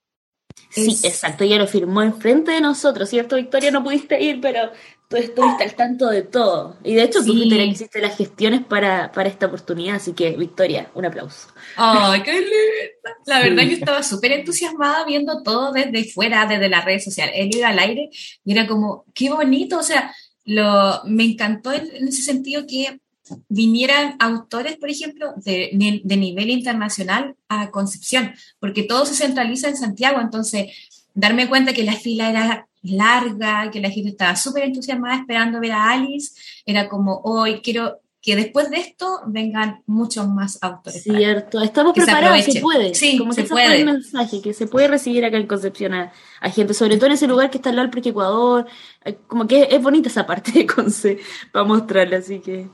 Sí, exacto, ella lo firmó enfrente de nosotros, ¿cierto, Victoria? No pudiste ir, pero tú estuviste al tanto de todo. Y de hecho, tú, Victoria, hiciste las gestiones para, para esta oportunidad, así que, Victoria, un aplauso. ¡Ay, qué linda! La verdad, yo estaba súper entusiasmada viendo todo desde fuera, desde las redes sociales. Él iba al aire y era como, qué bonito, o sea, lo, me encantó en ese sentido que vinieran autores, por ejemplo, de, de, nivel internacional a Concepción, porque todo se centraliza en Santiago, entonces darme cuenta que la fila era larga, que la gente estaba súper entusiasmada esperando ver a Alice, era como, hoy quiero que después de esto vengan muchos más autores. Cierto, estamos preparados, se, puede. Sí, como se puede. el mensaje, que se puede recibir acá en Concepción a, gente, sobre todo en ese lugar que está al lado del Parque Ecuador, eh, como que es bonita esa parte de Conce *laughs* para mostrarla, así que...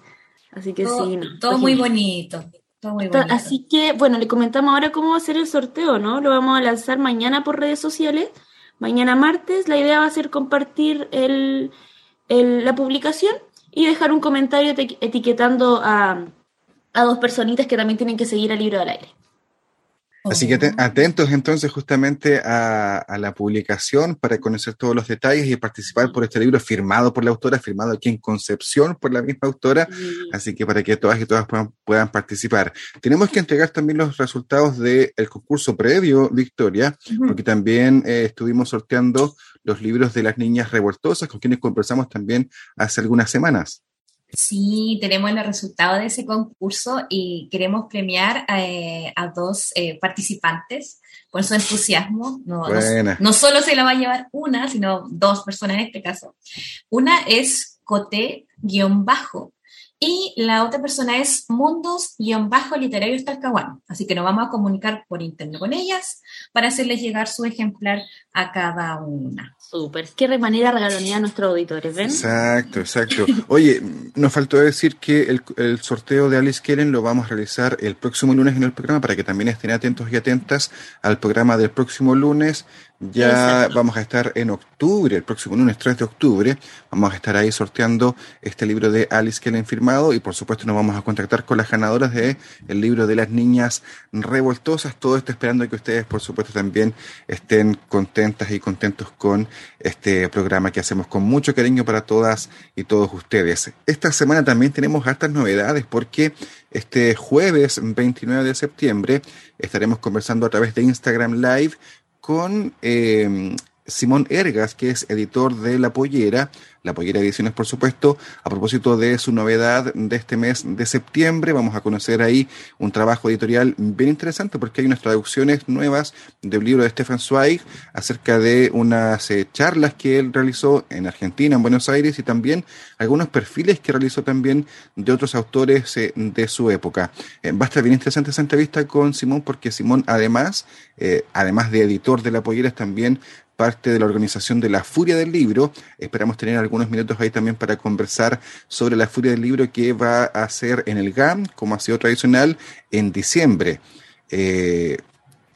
Así que sí, todo muy bonito. Todo muy bonito. Así que, bueno, le comentamos ahora cómo va a ser el sorteo, ¿no? Lo vamos a lanzar mañana por redes sociales. Mañana martes, la idea va a ser compartir el, la publicación y dejar un comentario etiquetando a, a dos personitas que también tienen que seguir al libro del aire. Así que atentos entonces justamente a, la publicación para conocer todos los detalles y participar por este libro firmado por la autora, firmado aquí en Concepción por la misma autora. Así que para que todas y todas puedan, participar. Tenemos que entregar también los resultados del concurso previo, Victoria, porque también eh, estuvimos sorteando los libros de las niñas revoltosas con quienes conversamos también hace algunas semanas. Sí, tenemos el resultado de ese concurso y queremos premiar eh, a dos eh, participantes por su entusiasmo. No, no, solo se la va a llevar una, sino dos personas en este caso. Una es Coté-Bajo y la otra persona es Mundos-Literarios Talcahuano. Así que nos vamos a comunicar por internet con ellas para hacerles llegar su ejemplar a cada una. Súper, qué manera regalonear a nuestros auditores, ¿ven? Exacto, exacto. Oye, nos faltó decir que el, sorteo de Alice Kellen lo vamos a realizar el próximo lunes en el programa para que también estén atentos y atentas al programa del próximo lunes Ya vamos a estar en octubre, el próximo lunes 3 de octubre, vamos a estar ahí sorteando este libro de Alice han firmado y por supuesto nos vamos a contactar con las ganadoras de el libro de las niñas revoltosas. Todo esto esperando que ustedes por supuesto también estén contentas y contentos con este programa que hacemos con mucho cariño para todas y todos ustedes. Esta semana también tenemos hartas novedades porque este jueves 29 de septiembre estaremos conversando a través de Instagram Live con eh, Simón Ergas, que es editor de La Pollera, La Pollera Ediciones, por supuesto, a propósito de su novedad de este mes de septiembre. Vamos a conocer ahí un trabajo editorial bien interesante porque hay unas traducciones nuevas del libro de Stefan Zweig acerca de unas eh, charlas que él realizó en Argentina, en Buenos Aires, y también algunos perfiles que realizó también de otros autores eh, de su época. Eh, va a estar bien interesante esa entrevista con Simón porque Simón, además, además de editor de La Pollera, es también parte de la organización de la Furia del Libro. Esperamos tener algunos minutos ahí también para conversar sobre la Furia del Libro que va a ser en el GAM, como ha sido tradicional, en diciembre. Eh,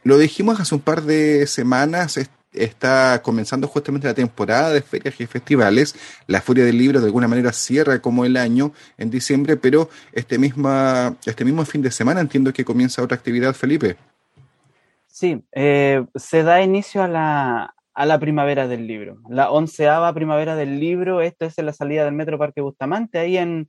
lo dijimos hace un par de semanas, está comenzando justamente la temporada de ferias y festivales. La Furia del Libro de alguna manera cierra como el año en diciembre, pero este, misma, este mismo fin de semana entiendo que comienza otra actividad, Felipe. Sí, eh, se da inicio a la, a la primavera del libro. La onceava primavera del libro, esto es en la salida del Metro Parque Bustamante, ahí en,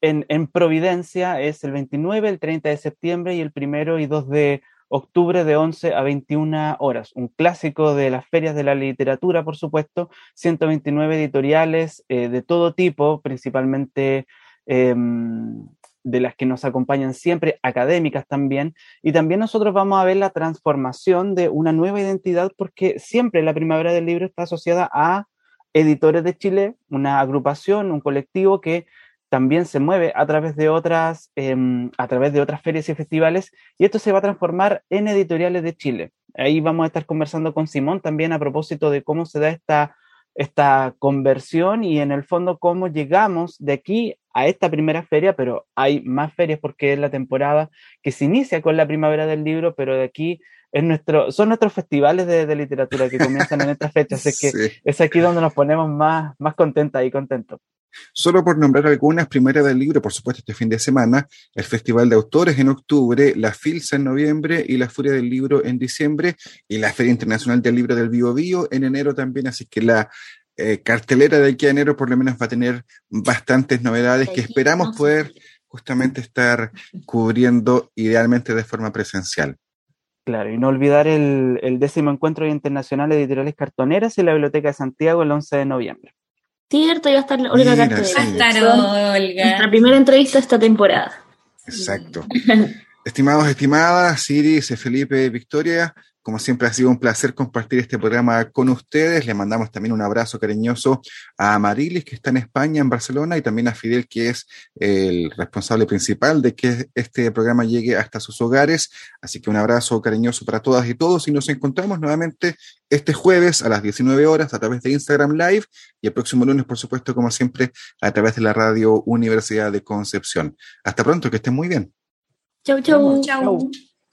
en, Providencia, es el 29, el 30 de septiembre y el primero y 2 de octubre de 11 a 21 horas. Un clásico de las ferias de la literatura, por supuesto, 129 editoriales eh, de todo tipo, principalmente em, de las que nos acompañan siempre, académicas también, y también nosotros vamos a ver la transformación de una nueva identidad porque siempre la primavera del libro está asociada a Editores de Chile, una agrupación, un colectivo que también se mueve a través de otras, em, a través de otras ferias y festivales, y esto se va a transformar en Editoriales de Chile. Ahí vamos a estar conversando con Simón también a propósito de cómo se da esta esta conversión y en el fondo cómo llegamos de aquí a esta primera feria, pero hay más ferias porque es la temporada que se inicia con la primavera del libro, pero de aquí es nuestro, son nuestros festivales de, literatura que comienzan en estas fechas, es que es aquí donde nos ponemos más, más contentas y contentos. Solo por nombrar algunas, primera del libro, por supuesto, este fin de semana, el Festival de Autores en octubre, la FILSA en noviembre y la Furia del Libro en diciembre y la Feria Internacional del Libro del Bio Bio en enero también, así que la eh, cartelera de aquí a enero por lo menos va a tener bastantes novedades que esperamos poder justamente estar cubriendo idealmente de forma presencial. Claro, y no olvidar el, el décimo encuentro internacional de editoriales cartoneras en la Biblioteca de Santiago el 11 de noviembre. Cierto, iba a estar Olga Mira, Va a estar Olga. Nuestra primera entrevista esta temporada. Exacto. Estimados, estimadas, Iris, Felipe, Victoria, como siempre ha sido un placer compartir este programa con ustedes. Le mandamos también un abrazo cariñoso a Marilis, que está en España, en Barcelona, y también a Fidel, que es el responsable principal de que este programa llegue hasta sus hogares. Así que un abrazo cariñoso para todas y todos. Y nos encontramos nuevamente este jueves a las 19 horas a través de Instagram Live y el próximo lunes, por supuesto, como siempre, a través de la radio Universidad de Concepción. Hasta pronto, que estén muy bien. Chau, chau. Chau.